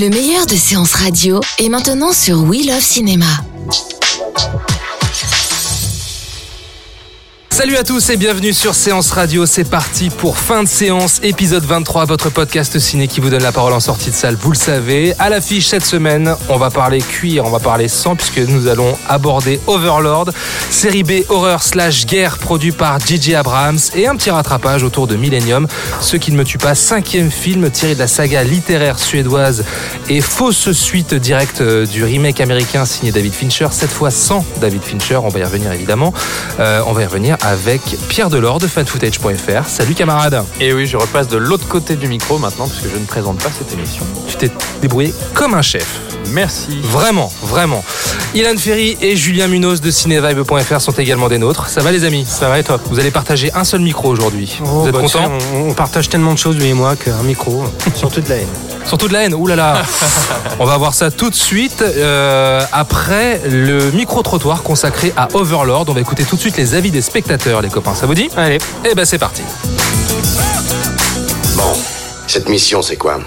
Le meilleur de séances radio est maintenant sur We Love Cinéma. Salut à tous et bienvenue sur Séance Radio. C'est parti pour fin de séance, épisode 23, votre podcast ciné qui vous donne la parole en sortie de salle. Vous le savez. À l'affiche cette semaine, on va parler cuir, on va parler sang puisque nous allons aborder Overlord, série B horreur slash guerre produit par J.J. Abrams et un petit rattrapage autour de Millennium. Ce qui ne me tue pas, cinquième film tiré de la saga littéraire suédoise et fausse suite directe euh, du remake américain signé David Fincher. Cette fois sans David Fincher, on va y revenir évidemment. Euh, on va y revenir avec Pierre Delors de fanfootage.fr. Salut camarade Et oui, je repasse de l'autre côté du micro maintenant parce que je ne présente pas cette émission. Tu t'es débrouillé comme un chef. Merci. Vraiment, vraiment. Ilan Ferry et Julien Munoz de cinévibe.fr sont également des nôtres. Ça va les amis? Ça va et toi? Vous allez partager un seul micro aujourd'hui. Oh, Vous êtes bah, contents tiens, on, on partage tellement de choses, lui et moi, qu'un micro, surtout de la haine. Surtout de la haine, oulala On va voir ça tout de suite euh, après le micro-trottoir consacré à Overlord. On va écouter tout de suite les avis des spectateurs, les copains. Ça vous dit? Allez. Eh ben c'est parti. Bon, cette mission, c'est quoi?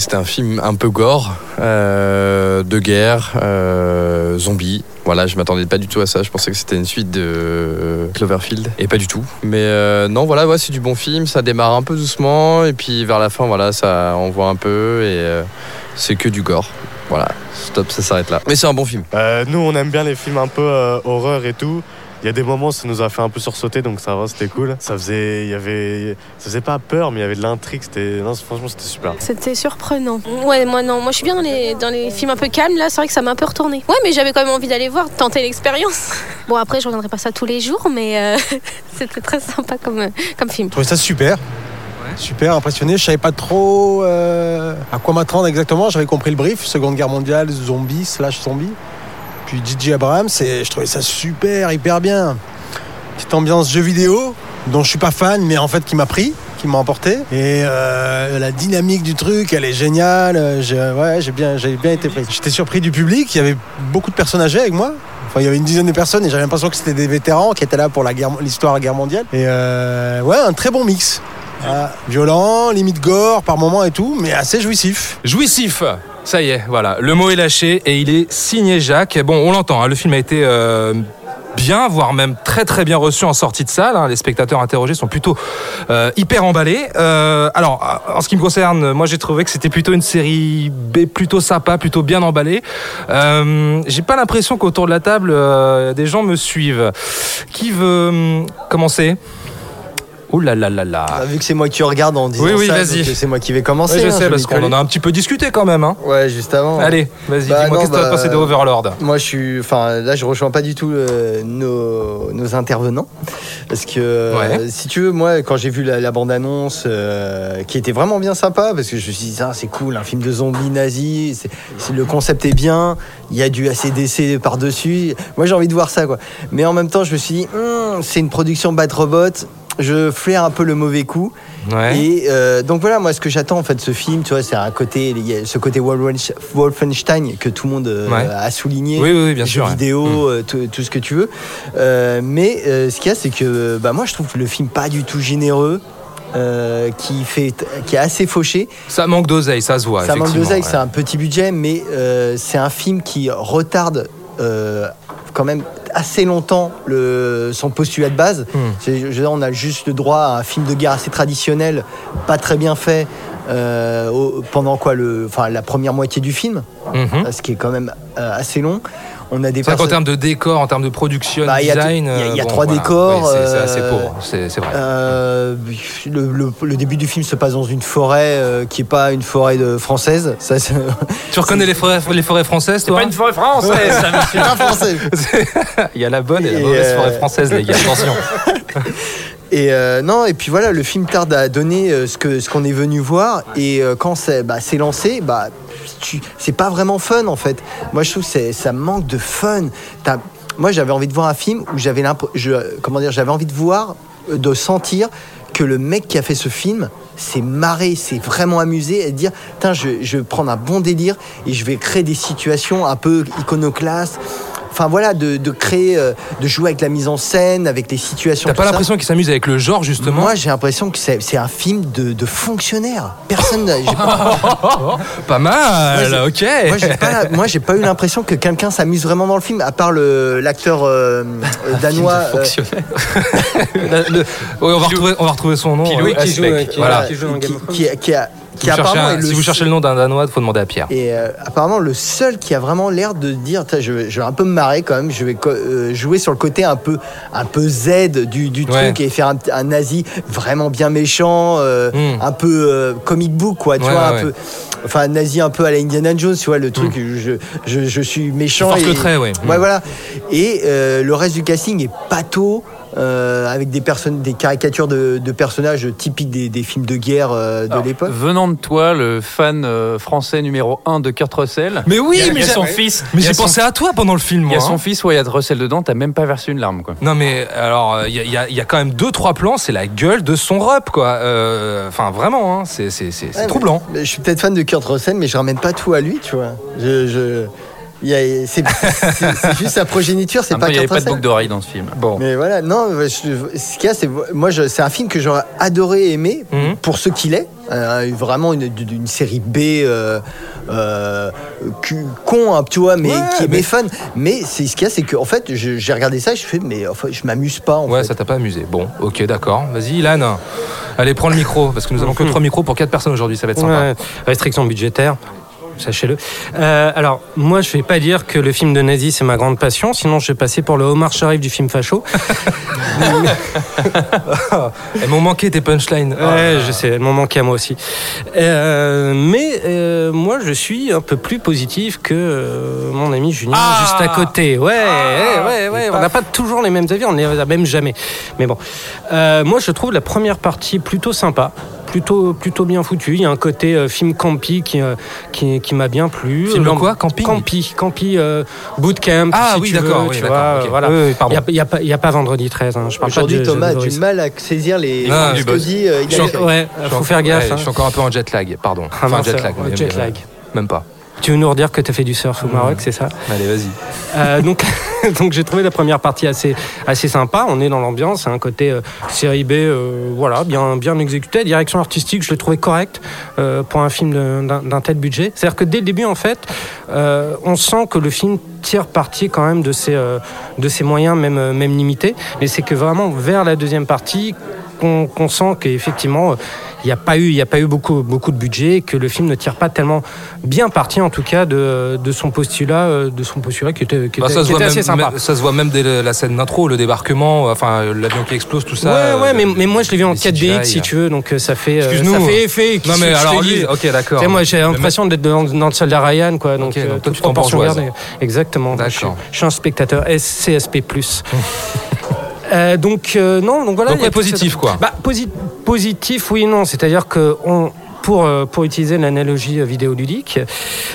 C'était un film un peu gore, euh, de guerre, euh, zombie. Voilà, je m'attendais pas du tout à ça. Je pensais que c'était une suite de euh, Cloverfield et pas du tout. Mais euh, non, voilà, c'est du bon film. Ça démarre un peu doucement et puis vers la fin, voilà, ça on voit un peu et c'est que du gore. Voilà, stop, ça s'arrête là. Mais c'est un bon film. Nous, on aime bien les films un peu horreur et tout. Il y a des moments où ça nous a fait un peu sursauter, donc ça va, c'était cool. Ça faisait, il y avait, ça faisait pas peur, mais il y avait de l'intrigue. C'était, non, franchement, c'était super. C'était surprenant. Ouais, moi non, moi je suis bien dans les, dans les films un peu calmes, là c'est vrai que ça m'a un peu retourné. Ouais, mais j'avais quand même envie d'aller voir, tenter l'expérience. Bon, après je regarderai pas ça tous les jours, mais euh, c'était très sympa comme, euh, comme film. Je trouvais ça super. Super impressionné. Je savais pas trop euh, à quoi m'attendre exactement. J'avais compris le brief. Seconde Guerre mondiale, zombie slash zombie. Puis J.J. Abrams, et je trouvais ça super, hyper bien. Petite ambiance jeu vidéo, dont je suis pas fan, mais en fait qui m'a pris, qui m'a emporté. Et euh, la dynamique du truc, elle est géniale. J'ai- bien, été pris. J'étais surpris du public. Il y avait beaucoup de personnes âgées avec moi. Il y avait une dizaine de personnes et j'avais l'impression que c'était des vétérans qui étaient là pour l'histoire la guerre mondiale. Et euh, ouais, un très bon mix. Ah, violent, limite gore par moment et tout, mais assez jouissif. Jouissif ça y est, voilà, le mot est lâché et il est signé Jacques. Bon, on l'entend, hein, le film a été euh, bien, voire même très très bien reçu en sortie de salle. hein. Les spectateurs interrogés sont plutôt euh, hyper emballés. Euh, alors, en ce qui me concerne, moi j'ai trouvé que c'était plutôt une série B plutôt sympa, plutôt bien emballée. J'ai pas l'impression qu'autour de la table, des gens me suivent. Qui veut hum, commencer? Ouh là là là là. Ah, vu que c'est moi qui regarde en disant Oui, oui, vas-y. donc c'est moi qui vais commencer. Ouais, je hein, sais, parce qu'on en a un petit peu discuté quand même. Hein. Ouais, juste avant. Allez, vas-y, Bah, dis-moi non, qu'est-ce que tu as bah, pensé de Overlord Moi, je suis. Enfin, là, je rejoins pas du tout euh, nos, nos intervenants. Parce que, euh, si tu veux, moi, quand j'ai vu la, la bande-annonce, euh, qui était vraiment bien sympa, parce que je me suis dit, ah, c'est cool, un film de zombies nazis, le concept est bien, il y a du ACDC par-dessus. Moi, j'ai envie de voir ça, quoi. Mais en même temps, je me suis dit, Hum, c'est une production Bad Robot, je flaire un peu le mauvais coup. Ouais. Et euh, donc voilà, moi ce que j'attends en fait de ce film, tu vois, c'est un côté, il y a ce côté Wolfen- Wolfenstein que tout le monde euh, Ouais. a souligné. Oui, oui, oui, bien jeux sûr. ouais. vidéo, Mm. euh, tout, tout ce que tu veux. Euh, mais ce qu'il y a, c'est que bah, moi je trouve le film pas du tout généreux. euh, qui fait qui est assez fauché Ça manque d'oseille, ça se voit. ça manque d'oseille ouais. c'est un petit budget mais euh, c'est un film qui retarde euh, quand même assez longtemps le, son postulat de base Hmm. Je on a juste le droit à un film de guerre assez traditionnel pas très bien fait euh, pendant quoi le enfin la première moitié du film Mhm. ce qui est quand même euh, assez long on a des C'est qu'en termes de décor, en termes de production, Bah, il y a tout- design. il y a- il y a trois voilà. décors, Oui, c'est c'est assez euh, pauvre, c'est c'est vrai. Euh, le, le- le début du film se passe dans une forêt euh, qui est pas une forêt de française. Ça, c'est- tu reconnais les forêts, les forêts françaises, toi Pas une forêt française, ça, monsieur. c'est pas français. Il y a la bonne et la Et, mauvaise euh, forêt française, les gars. Attention. Et euh, non, et puis voilà, le film tarde à donner euh, ce que ce qu'on est venu voir. Et euh, quand c'est bah, lancé, bah c'est pas vraiment fun en fait. Moi, je trouve que ça manque de fun. Moi, j'avais envie de voir un film où j'avais comment dire, j'avais envie de voir, de sentir que le mec qui a fait ce film s'est marré, s'est vraiment amusé et de dire, Tain, je, je vais prendre un bon délire et je vais créer des situations un peu iconoclastes. Enfin voilà, de, de créer, euh, de jouer avec la mise en scène, avec les situations. T'as pas l'impression qu'il s'amuse avec le genre justement? Moi, j'ai l'impression que c'est c'est un film de, de fonctionnaire. Personne, pas, Pas mal, Moi, ok. moi, j'ai pas, eu l'impression que quelqu'un s'amuse vraiment dans le film, à part le- l'acteur euh, euh, danois. euh, Le- le- oui, on, va retrouver, on va retrouver son nom. Pilou euh, qui joue, qui- Voilà. qui, joue dans Game of qui, qui, qui Si vous, cherchez un- le si vous cherchez le nom d'un Danois, il faut demander à Pierre. Et euh, apparemment, le seul qui a vraiment l'air de dire, je, vais- je vais un peu me marrer quand même, je vais euh, jouer sur le côté un peu, un peu Z du, du Ouais. truc et faire un, un nazi vraiment bien méchant, euh, Mm. un peu comic book, quoi, tu Ouais, vois, ouais, un peu. Enfin, un nazi un peu à la Indiana Jones, tu vois, le truc, je, je, je suis méchant. Force et, le trait, ouais. Ouais, Mm. voilà. Et le reste du casting est pato. Euh, avec des personnes, des caricatures de, de personnages typiques des, des films de guerre euh, de l'époque. Venant de toi, le fan euh, français numéro 1 de Kurt Russell. Mais oui, il y a, mais il y a j'ai- son fils. Mais il y a j'ai son- pensé à toi pendant le film, Il y moi. a son hein. fils Wyatt Russell dedans, t'as même pas versé une larme quoi. Non mais alors euh, il y, a- il y a- il y a quand même deux trois plans, c'est la gueule de son rep quoi. Euh, Enfin vraiment, hein, c'est Ouais, troublant. mais- mais je suis peut-être fan de Kurt Russell, mais je ramène pas tout à lui, tu vois. Je, je- il y a- c'est, c'est- c'est juste sa progéniture, c'est pas il n'y avait pas de boucle d'oreille dans ce film. Bon. Mais voilà, non, je- ce qu'il y a, c'est moi, je- c'est un film que j'aurais adoré aimer Mhm. pour ce qu'il est, Euh, vraiment une, série B euh, euh, con, hein, tu vois, mais Ouais, qui est mais- mais fun. Mais c'est ce qu'il y a, c'est que en fait, je- j'ai regardé ça, et je fais, mais enfin, je m'amuse pas. En Ouais, fait. ça t'a pas amusé. Bon, ok, d'accord. Vas-y, Ilan. Allez, prends le micro parce que nous avons que trois micros pour quatre personnes aujourd'hui. Ça va être sympa. Ouais, restriction budgétaire. Sachez-le. Euh, alors, moi, je vais pas dire que le film de nazi c'est ma grande passion, sinon je vais passer pour le Omar Sharif du film facho. Elles m'ont manqué tes punchlines. Ouais, je sais, elles m'ont manqué à moi aussi. Euh, mais euh, moi, je suis un peu plus positif que mon ami Julien, Ah juste à côté. Ouais, Ah ouais, ouais. Et On n'a pas toujours les mêmes avis, on les a même jamais. Mais bon, moi, je trouve la première partie plutôt sympa. Plutôt, plutôt bien foutu. Il y a un côté euh, film campy qui, euh, qui, qui m'a bien plu. Film L'amb- quoi Camping Campy, campy euh, bootcamp. Ah si oui, d'accord, oui, voilà. Oui, Il n'y a, il y a pas- il y a pas vendredi 13. hein. Je parle Aujourd'hui, pas de, Thomas a du mal à saisir les. Ah, ce du que dit. euh, il faut faire gaffe. ouais, hein. Je suis encore un peu en jet lag, pardon. Ah, Enfin, jet lag. Même pas. Tu veux nous redire que tu as fait du surf au Maroc, c'est ça Allez, vas-y. Euh, donc, donc j'ai trouvé la première partie assez, assez sympa. On est dans l'ambiance, un côté euh, série B, euh, voilà, bien, bien exécuté. Direction artistique, je l'ai trouvé correcte euh, pour un film d'un tel budget. C'est-à-dire que dès le début, en fait, on sent que le film tire parti quand même de ses, de ses moyens, même, même limités. Mais c'est que vraiment vers la deuxième partie, qu'on sent qu'effectivement, il n'y a pas eu, il y a pas eu beaucoup, beaucoup de budget, que le film ne tire pas tellement bien parti, en tout cas, de, de son postulat, euh, de son postulat qui était, qui Bah, était- qui était assez même, sympa. même- ça se voit même dès la scène d'intro, le débarquement, enfin l'avion qui explose, tout ça. ouais, ouais, euh, mais, mais moi je l'ai vu en les 4DX CGI. si tu veux, donc euh, ça fait, euh, ça fait effet. Non, mais alors lui, ok, d'accord. Moi j'ai l'impression d'être dans, dans le soldat Ryan, quoi. Donc, Ok, donc toi, tu t'en. Exactement. Je, je suis un spectateur SCSP+. Euh, donc euh, non, donc voilà. Donc, a ouais, positif, cette- quoi. Bah, posi- positif, oui non. C'est-à-dire que on, pour euh, pour utiliser l'analogie euh, vidéoludique,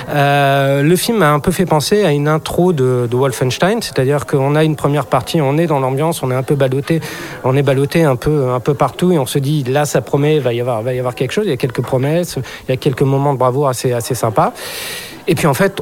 euh, le film m'a un peu fait penser à une intro de, de Wolfenstein. C'est-à-dire qu'on a une première partie, on est dans l'ambiance, on est un peu ballotté, on est ballotté un peu un peu partout et on se dit là ça promet, va y avoir va y avoir quelque chose. Il y a quelques promesses, il y a quelques moments de bravoure assez assez sympas. Et puis en fait,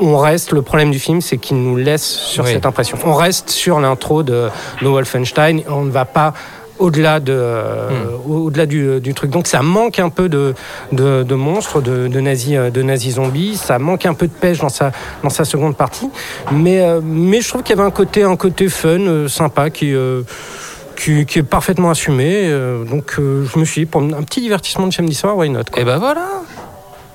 on reste, le problème du film, c'est qu'il nous laisse sur Oui. cette impression. On reste sur l'intro de, de Wolfenstein, on ne va pas au-delà de euh, au-delà du, du truc donc ça manque un peu de de, de monstres de, de nazis euh, de nazis zombies ça manque un peu de pêche dans sa dans sa seconde partie mais euh, mais je trouve qu'il y avait un côté un côté fun euh, sympa qui euh, qui, qui est parfaitement assumé euh, donc euh, je me suis dit pour un petit divertissement de samedi soir why not quoi. Et ben voilà.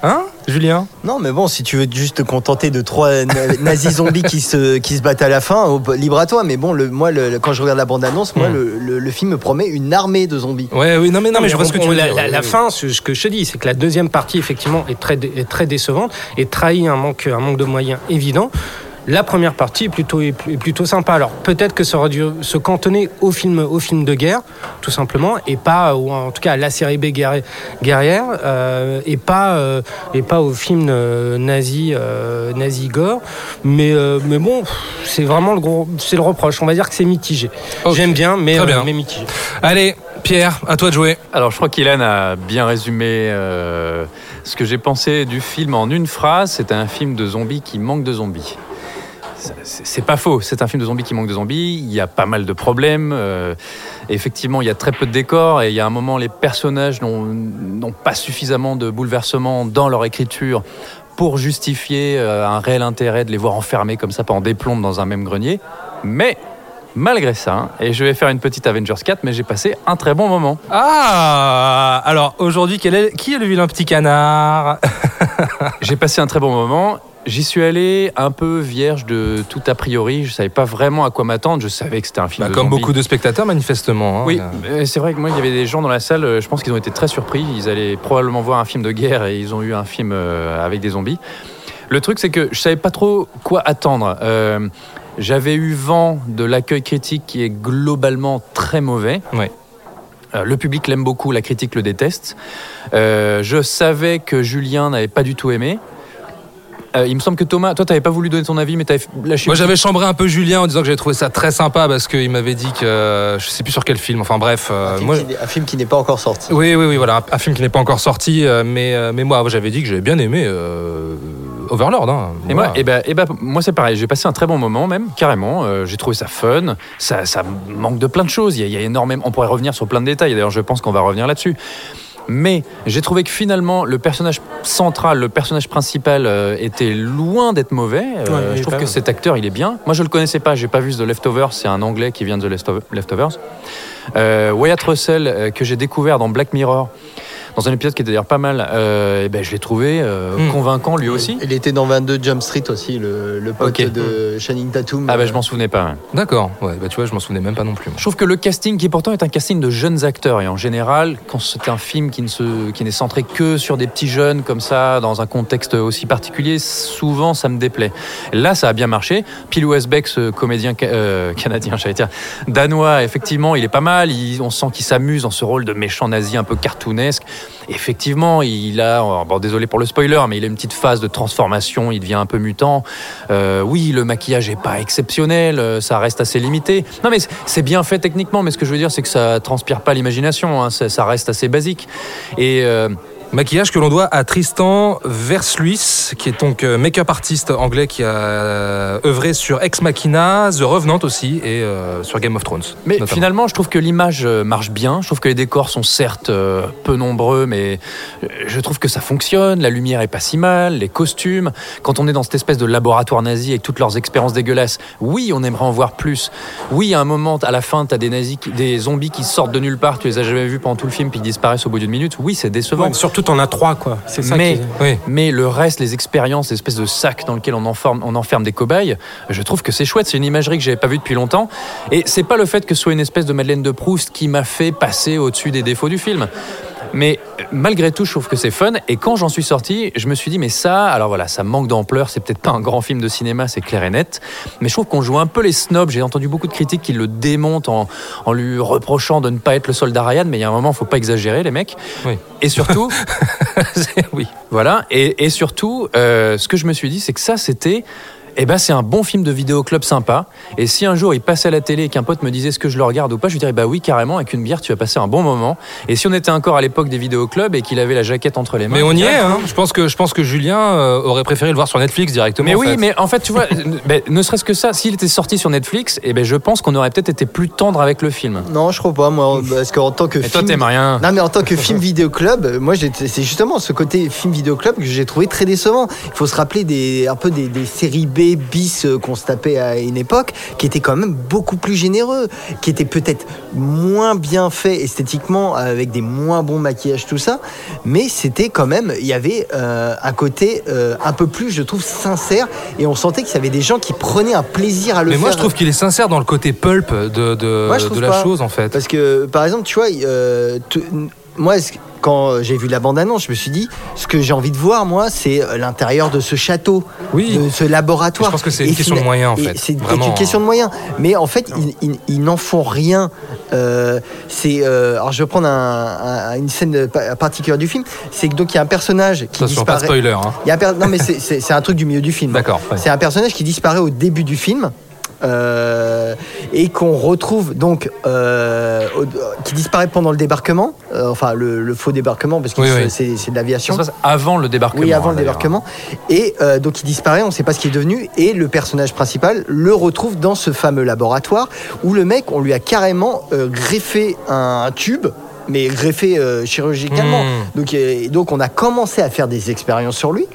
Hein, Julien? Non, mais bon, si tu veux juste te contenter de trois na- nazis zombies qui se, qui se battent à la fin, au- libre à toi. Mais bon, le, moi, le- quand je regarde la bande-annonce, moi, Hmm. le, le- le film me promet une armée de zombies. Ouais, oui, non mais non mais je vois ce que tu veux la, dire. la- fin, ce que je te dis, c'est que la deuxième partie, effectivement, est très, est très décevante et trahit un manque, un manque de moyens évident. La première partie est plutôt, est pl- est plutôt sympa. Alors peut-être que ça aurait dû se cantonner au film, au film de guerre, tout simplement, et pas, ou en tout cas à la série B guerri- guerrière, euh, et pas, euh, et pas au film euh, nazi, euh, nazi gore. Mais, euh, mais bon, c'est vraiment le gros, c'est le reproche. On va dire que c'est mitigé. J'aime bien, mais, Très euh, bien. mais mitigé. Allez, Pierre, à toi de jouer. Alors, je crois qu'Ilan a bien résumé euh, ce que j'ai pensé du film en une phrase. C'est un film de zombies qui manque de zombies. C'est pas faux. C'est un film de zombies qui manque de zombies. Il y a pas mal de problèmes. euh, effectivement, il y a très peu de décors et il y a un moment, les personnages n'ont pas suffisamment de bouleversements dans leur écriture pour justifier euh, un réel intérêt de les voir enfermés comme ça pendant des plombes dans un même grenier. Mais malgré ça, et je vais faire une petite Avengers 4, mais j'ai passé un très bon moment. Ah Alors aujourd'hui, qui est le vilain petit canard? J'ai passé un très bon moment. J'y suis allé un peu vierge de tout a priori. Je savais pas vraiment à quoi m'attendre. Je savais que c'était un film Bah, de Comme zombies. beaucoup de spectateurs, manifestement. hein. Oui, c'est vrai que moi, il y avait des gens dans la salle, euh, je pense qu'ils ont été très surpris. Ils allaient probablement voir un film de guerre et ils ont eu un film euh, avec des zombies. Le truc, c'est que je savais pas trop quoi attendre. Euh, J'avais eu vent de l'accueil critique qui est globalement très mauvais. Ouais. Euh, Le public l'aime beaucoup, la critique le déteste. Euh, je savais que Julien n'avait pas du tout aimé. Euh, il me semble que Thomas, toi, t'avais pas voulu donner ton avis, mais t'avais lâché. Moi j'avais chambré un peu Julien en disant que j'avais trouvé ça très sympa parce qu'il m'avait dit que euh, je sais plus sur quel film. Enfin bref, euh, Un film moi. qui- un film qui n'est pas encore sorti. Oui, oui, oui, voilà, un, un film qui n'est pas encore sorti, euh, mais, euh, mais moi j'avais dit que j'avais bien aimé euh, Overlord. hein. Et Voilà. moi, et ben, et ben, moi c'est pareil. J'ai passé un très bon moment même, carrément. Euh, j'ai trouvé ça fun. Ça, ça manque de plein de choses. Il y, a, il y a énormément. On pourrait revenir sur plein de détails. D'ailleurs, je pense qu'on va revenir là-dessus. Mais j'ai trouvé que finalement, le personnage central, le personnage principal, euh, était loin d'être mauvais. Euh, Ouais, je trouve que cet acteur, il est bien. Moi, je le connaissais pas. J'ai pas vu The Leftovers. C'est un Anglais qui vient de The Lefto- Leftovers. Euh, Wyatt Russell, que j'ai découvert dans Black Mirror, dans un épisode qui était d'ailleurs pas mal. euh, et ben, je l'ai trouvé euh, Hmm. convaincant lui aussi. Il était dans 22 Jump Street aussi, le, le pote de Channing Tatum. Ah ben, je m'en souvenais pas. D'accord, ouais, bah tu vois, je m'en souvenais même pas non plus. moi. Je trouve que le casting, qui pourtant est un casting de jeunes acteurs, et en général, quand c'est un film qui ne se, qui n'est centré que sur des petits jeunes comme ça, dans un contexte aussi particulier, souvent ça me déplaît. Là, ça a bien marché. Pil Westbeck, ce comédien ca- euh, canadien, j'allais dire, danois, effectivement, il est pas mal. Il- on sent qu'il s'amuse dans ce rôle de méchant nazi un peu cartoonesque. Effectivement, il a, bon, désolé pour le spoiler, mais il a une petite phase de transformation. Il devient un peu mutant. Euh, oui, le maquillage est pas exceptionnel, euh, ça reste assez limité. Non, mais c'est- bien fait techniquement, mais ce que je veux dire, c'est que ça transpire pas l'imagination. hein, ça, ça reste assez basique. Et euh, Maquillage que l'on doit à Tristan Versluis, qui est donc euh, make-up artiste anglais qui a euh, œuvré sur Ex Machina, The Revenant aussi, et euh, sur Game of Thrones. Mais notamment. finalement, je trouve que l'image marche bien. Je trouve que les décors sont certes euh, peu nombreux, mais je trouve que ça fonctionne. La lumière est pas si mal, les costumes. Quand on est dans cette espèce de laboratoire nazi avec toutes leurs expériences dégueulasses, oui, on aimerait en voir plus. Oui, à un moment, à la fin, t'as des nazis, qui- des zombies qui sortent de nulle part. Tu les as jamais vus pendant tout le film, puis ils disparaissent au bout d'une minute. Oui, c'est décevant. Ouais, surtout, t'en as trois, quoi. C'est ça mais, qui- Oui. mais le reste, les expériences, l'espèce de sac dans lequel on enferme, on enferme des cobayes, je trouve que c'est chouette. C'est une imagerie que j'avais pas vue depuis longtemps. Et c'est pas le fait que ce soit une espèce de Madeleine de Proust qui m'a fait passer au-dessus des défauts du film. Mais malgré tout, je trouve que c'est fun. Et quand j'en suis sorti, je me suis dit, mais ça, alors voilà, ça manque d'ampleur. C'est peut-être pas un grand film de cinéma, c'est clair et net. Mais je trouve qu'on joue un peu les snobs. J'ai entendu beaucoup de critiques qui le démontent en, en lui reprochant de ne pas être le soldat Ryan. Mais il y a un moment, faut pas exagérer, les mecs. Oui. Et surtout, oui. voilà. Et, et surtout, euh, ce que je me suis dit, c'est que ça, c'était. Eh ben, c'est un bon film de vidéoclub sympa. Et si un jour il passait à la télé et qu'un pote me disait ce que je le regarde ou pas, je lui dirais bah oui, carrément, avec une bière, tu vas passer un bon moment. Et si on était encore à l'époque des vidéoclubs et qu'il avait la jaquette entre les mains. Mais on y est, hein. je, pense que, je pense que Julien euh, aurait préféré le voir sur Netflix directement. Mais en oui, fait. mais en fait, tu vois, ben, ne serait-ce que ça, s'il était sorti sur Netflix, eh ben, je pense qu'on aurait peut-être été plus tendre avec le film. Non, je crois pas, moi, parce qu'en tant que Et toi, film. t'aimes rien. Non, mais en tant que film vidéoclub, moi, c'est justement ce côté film vidéoclub que j'ai trouvé très décevant. Il faut se rappeler des, un peu des, des séries B bis euh, qu'on se tapait à une époque, qui étaient quand même beaucoup plus généreux, qui étaient peut-être moins bien faits esthétiquement, avec des moins bons maquillages, tout ça, mais c'était quand même, il y avait euh, un côté euh, un peu plus, je trouve, sincère, et on sentait qu'il y avait des gens qui prenaient un plaisir à le Mais faire. moi, je trouve qu'il est sincère dans le côté pulp de, de, Moi, je de trouve la pas. chose, en fait. Parce que, par exemple, tu vois, euh, moi, quand j'ai vu la bande-annonce, je me suis dit, ce que j'ai envie de voir, moi, c'est euh, l'intérieur de ce château, Oui. de ce laboratoire. Je pense que c'est une Et question de moyens, en fait. C'est une question de moyens. Mais en fait, ils, ils- ils n'en font rien. Euh, c'est, euh, alors, je vais prendre un- un- une scène pa- particulière du film. C'est que donc il y a un personnage qui Attention, pas disparaît. spoiler. hein. Il y a un per- Non, mais c'est- un truc du milieu du film. D'accord. ouais. C'est un personnage qui disparaît au début du film. Euh, et qu'on retrouve donc euh, qui disparaît pendant le débarquement, euh, enfin le, le faux débarquement parce que Oui, c'est- oui. c'est c'est de l'aviation. Ça se passe avant le débarquement. Oui, avant hein, le d'ailleurs. débarquement. Et euh, donc il disparaît, on ne sait pas ce qu'il est devenu. Et le personnage principal le retrouve dans ce fameux laboratoire où le mec, on lui a carrément euh, greffé un tube. Mais greffé euh, chirurgicalement. Mmh. Donc, euh, donc on a commencé à faire des expériences sur lui.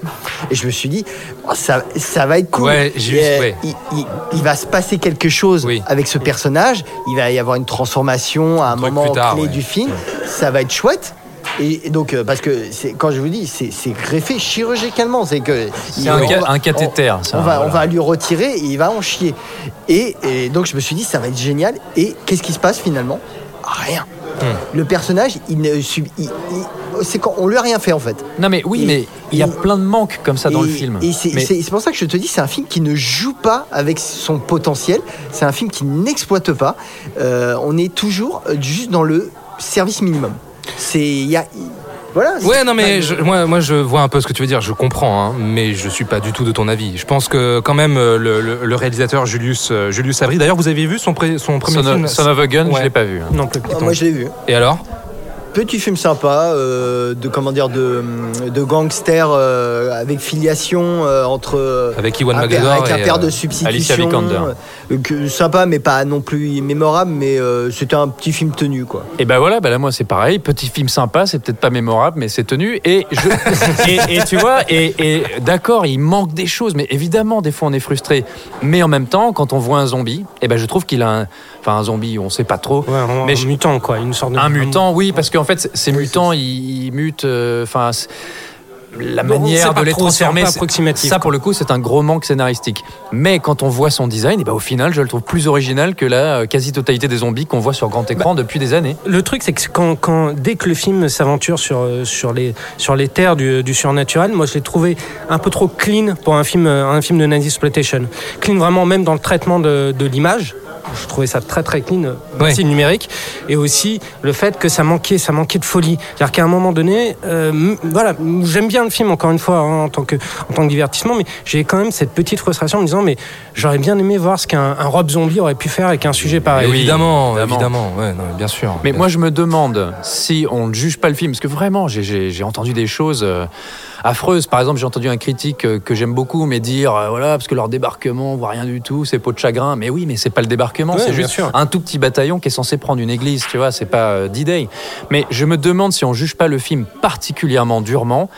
Et je me suis dit, oh, ça, ça va être cool. Ouais, Et, ouais. il, il- il va se passer quelque chose Oui. avec ce personnage. Il va y avoir une transformation à un moment tard, clé ouais. du film. Ça va être chouette. Et donc, euh, parce que quand je vous dis, c'est greffé chirurgicalement. C'est que il- un, va- un cathéter. ça, On va, voilà. on va lui retirer et il va en chier. Et, et donc je me suis dit, ça va être génial. Et qu'est-ce qui se passe finalement? Rien. Hmm. Le personnage, il ne subit. c'est quand on lui a rien fait en fait. Non mais oui, Et- mais il y a et- plein de manques comme ça dans et, le film. Et c'est Mais- pour ça que je te dis, c'est un film qui ne joue pas avec son potentiel. C'est un film qui n'exploite pas. Euh, on est toujours euh, juste dans le service minimum. C'est il y a voilà. Ouais, non, mais je- moi, moi, je vois un peu ce que tu veux dire. Je comprends, hein, mais je suis pas du tout de ton avis. Je pense que quand même euh, le, le- le réalisateur Julius euh, Julius Avery. D'ailleurs, vous avez vu son, pré- son premier Son, film of, Son of a Gun, Ouais. je l'ai pas vu. hein. Non plus. Ah, moi je l'ai vu. Et alors? Petit film sympa, euh, de comment dire, de, de gangster euh, avec filiation euh, entre Avec Iwan McGregor avec un et, père de substitution. Alicia Vikander. que- sympa, mais pas non plus mémorable, mais euh, c'était un petit film tenu quoi. Et ben voilà, ben là moi c'est pareil, petit film sympa, c'est peut-être pas mémorable, mais c'est tenu. Et, je, et, et tu vois, et, et d'accord, il manque des choses, mais évidemment des fois on est frustré. Mais en même temps, quand on voit un zombie, et ben je trouve qu'il a, un, enfin un zombie, on sait pas trop. Ouais, un, Mais un je- mutant, quoi. Une sorte de. Un mutant, oui, parce qu'en fait, c- ces mutants, ils, ils mutent. euh, Enfin, la manière de les transformer, ça pour le coup, c'est un gros manque scénaristique. Mais quand on voit son design, et ben au final, je le trouve plus original que la euh, quasi-totalité des zombies qu'on voit sur grand écran depuis des années. Le truc, c'est que quand, quand- dès que le film s'aventure sur, euh, sur, les, sur les terres du, du surnaturel, moi je l'ai trouvé un peu trop clean pour un film, un film de Night Exploitation. Clean vraiment même dans le traitement de, de l'image. Je trouvais ça très très clean, euh, aussi numérique, et aussi le fait que ça manquait, ça manquait de folie. C'est-à-dire qu'à un moment donné, euh, voilà, j'aime bien le film encore une fois hein, en tant que en tant que divertissement, mais j'ai quand même cette petite frustration en me disant, mais j'aurais bien aimé voir ce qu'un un Rob Zombie aurait pu faire avec un sujet pareil. oui, évidemment, évidemment. évidemment, ouais, non, bien sûr. Mais moi, je me demande si on ne juge pas le film, parce que vraiment, j'ai- entendu des choses euh, affreuses. Par exemple, j'ai entendu un critique euh, que j'aime beaucoup, mais dire euh, voilà, parce que leur débarquement, on voit rien du tout, c'est peau de chagrin. Mais oui, mais c'est pas le débarquement, Ouais, c'est juste sûr. un tout petit bataillon qui est censé prendre une église, tu vois, c'est pas euh, D-Day. Mais je me demande si on juge pas le film particulièrement durement.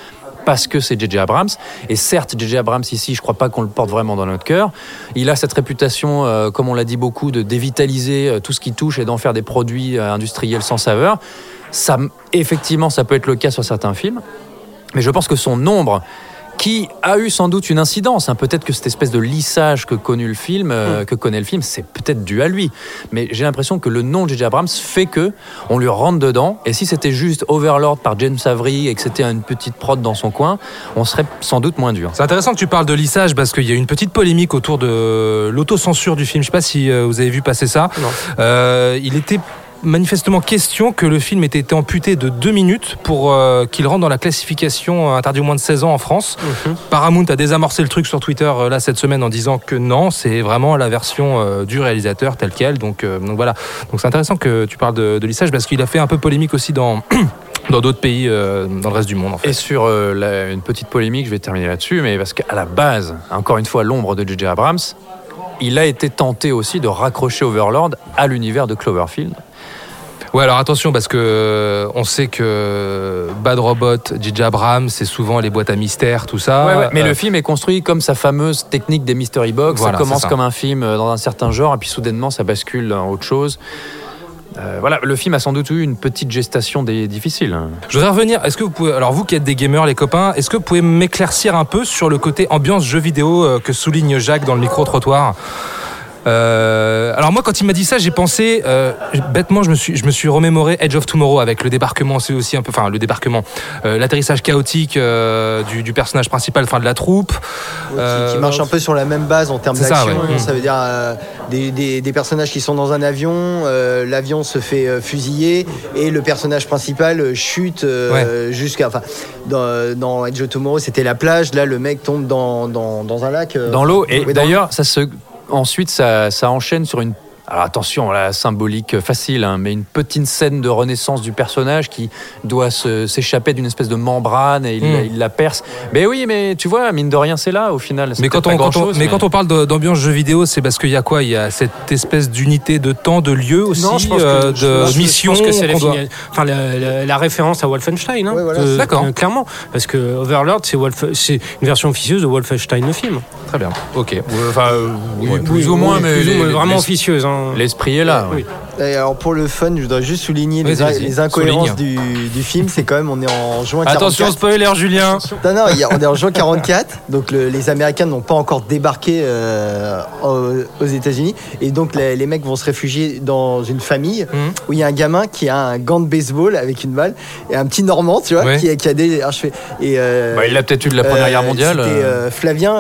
Parce que c'est J.J. Abrams. Et certes, J.J. Abrams, ici, je crois pas qu'on le porte vraiment dans notre cœur. Il a cette réputation, euh, comme on l'a dit beaucoup, de dévitaliser euh, tout ce qui touche et d'en faire des produits euh, industriels sans saveur. Ça, effectivement, ça peut être le cas sur certains films. Mais je pense que son nombre, qui a eu sans doute une incidence, hein, peut-être que cette espèce de lissage que, connu le film, euh, que connaît le film, c'est peut-être dû à lui. Mais j'ai l'impression que le nom de J.J. Abrams fait que on lui rentre dedans. Et si c'était juste Overlord par James Avery et que c'était une petite prod dans son coin, on serait sans doute moins dur. C'est intéressant que tu parles de lissage parce qu'il y a une petite polémique autour de l'autocensure du film. Je sais pas si euh, vous avez vu passer ça. Non. Euh, il était manifestement question que le film ait été amputé de deux minutes pour euh, qu'il rentre dans la classification euh, interdit au moins de 16 ans en France. Mhm. Paramount a désamorcé le truc sur Twitter euh, là cette semaine en disant que non, c'est vraiment la version euh, du réalisateur telle quelle. Donc, donc voilà. Donc c'est intéressant que tu parles de, de lissage parce qu'il a fait un peu polémique aussi dans dans d'autres pays euh, dans le reste du monde en fait. Et sur euh, la- une petite polémique, je vais terminer là-dessus, mais parce qu'à la base, encore une fois, l'ombre de J.J. Abrams, il a été tenté aussi de raccrocher Overlord à l'univers de Cloverfield. Ouais, alors attention parce que euh, on sait que Bad Robot, J.J. Abrams, c'est souvent les boîtes à mystères, tout ça. Ouais, ouais, mais Euh, le film est construit comme sa fameuse technique des mystery box. Voilà, ça commence ça. comme un film euh, dans un certain genre, et puis soudainement, ça bascule dans autre chose. Euh, voilà, le film a sans doute eu une petite gestation des, difficile. Je voudrais revenir. Est-ce que vous pouvez, alors vous qui êtes des gamers, les copains, est-ce que vous pouvez m'éclaircir un peu sur le côté ambiance jeu vidéo euh, que souligne Jacques dans le micro trottoir? Euh, alors moi quand il m'a dit ça j'ai pensé euh, bêtement je me suis je me suis remémoré Edge of Tomorrow avec le débarquement c'est aussi un peu enfin le débarquement euh, l'atterrissage chaotique euh, du, du personnage principal enfin de la troupe qui, qui marche un peu sur la même base en termes ça, d'action. ouais. Mm. Ça veut dire euh, des, des- des personnages qui sont dans un avion, euh, l'avion se fait euh, fusiller et le personnage principal chute euh, jusqu'à. Enfin, dans, dans Edge of Tomorrow, c'était la plage. Là, le mec tombe dans, dans, dans un lac. euh, Dans l'eau, et d'ailleurs, ça se ensuite, ça, enchaîne sur une alors attention, la symbolique facile, hein, mais une petite scène de renaissance du personnage qui doit s'échapper d'une espèce de membrane et il, Hmm. il la perce. Mais oui, mais tu vois, mine de rien, c'est là au final. C'est Mais quand, on, mais quand parle d'ambiance jeu vidéo, c'est parce qu'il y a quoi? Il y a cette espèce d'unité de temps, de lieu aussi, Non, je pense que, euh, de pense- je mission. pense que c'est la, doit- enfin, la, la- la référence à Wolfenstein. hein. Voilà. Euh, D'accord. euh, Clairement. Parce que Overlord, c'est Wolf- une version officieuse de Wolfenstein, le film. Très bien. Ok. Enfin, euh, oui, Oui, plus ou moins, mais plus ou moins, les- vraiment officieuse. hein. L'esprit est là. Oui. Et alors pour le fun, je voudrais juste souligner les, incohérences Souligne. du, du film. C'est quand même, on est en juin 44. Attention, spoiler, Julien. Non, non, il a- on est en juin 44, donc le- les Américains n'ont pas encore débarqué euh, aux, aux États-Unis, et donc les, les mecs vont se réfugier dans une famille Mhm. où il y a un gamin qui a un gant de baseball avec une balle et un petit Normand, tu vois, Ouais. qui, a- qui a des. alors je fais- et euh, Bah, il a peut-être eu de la Première euh, Guerre mondiale. Euh. euh, Flavien,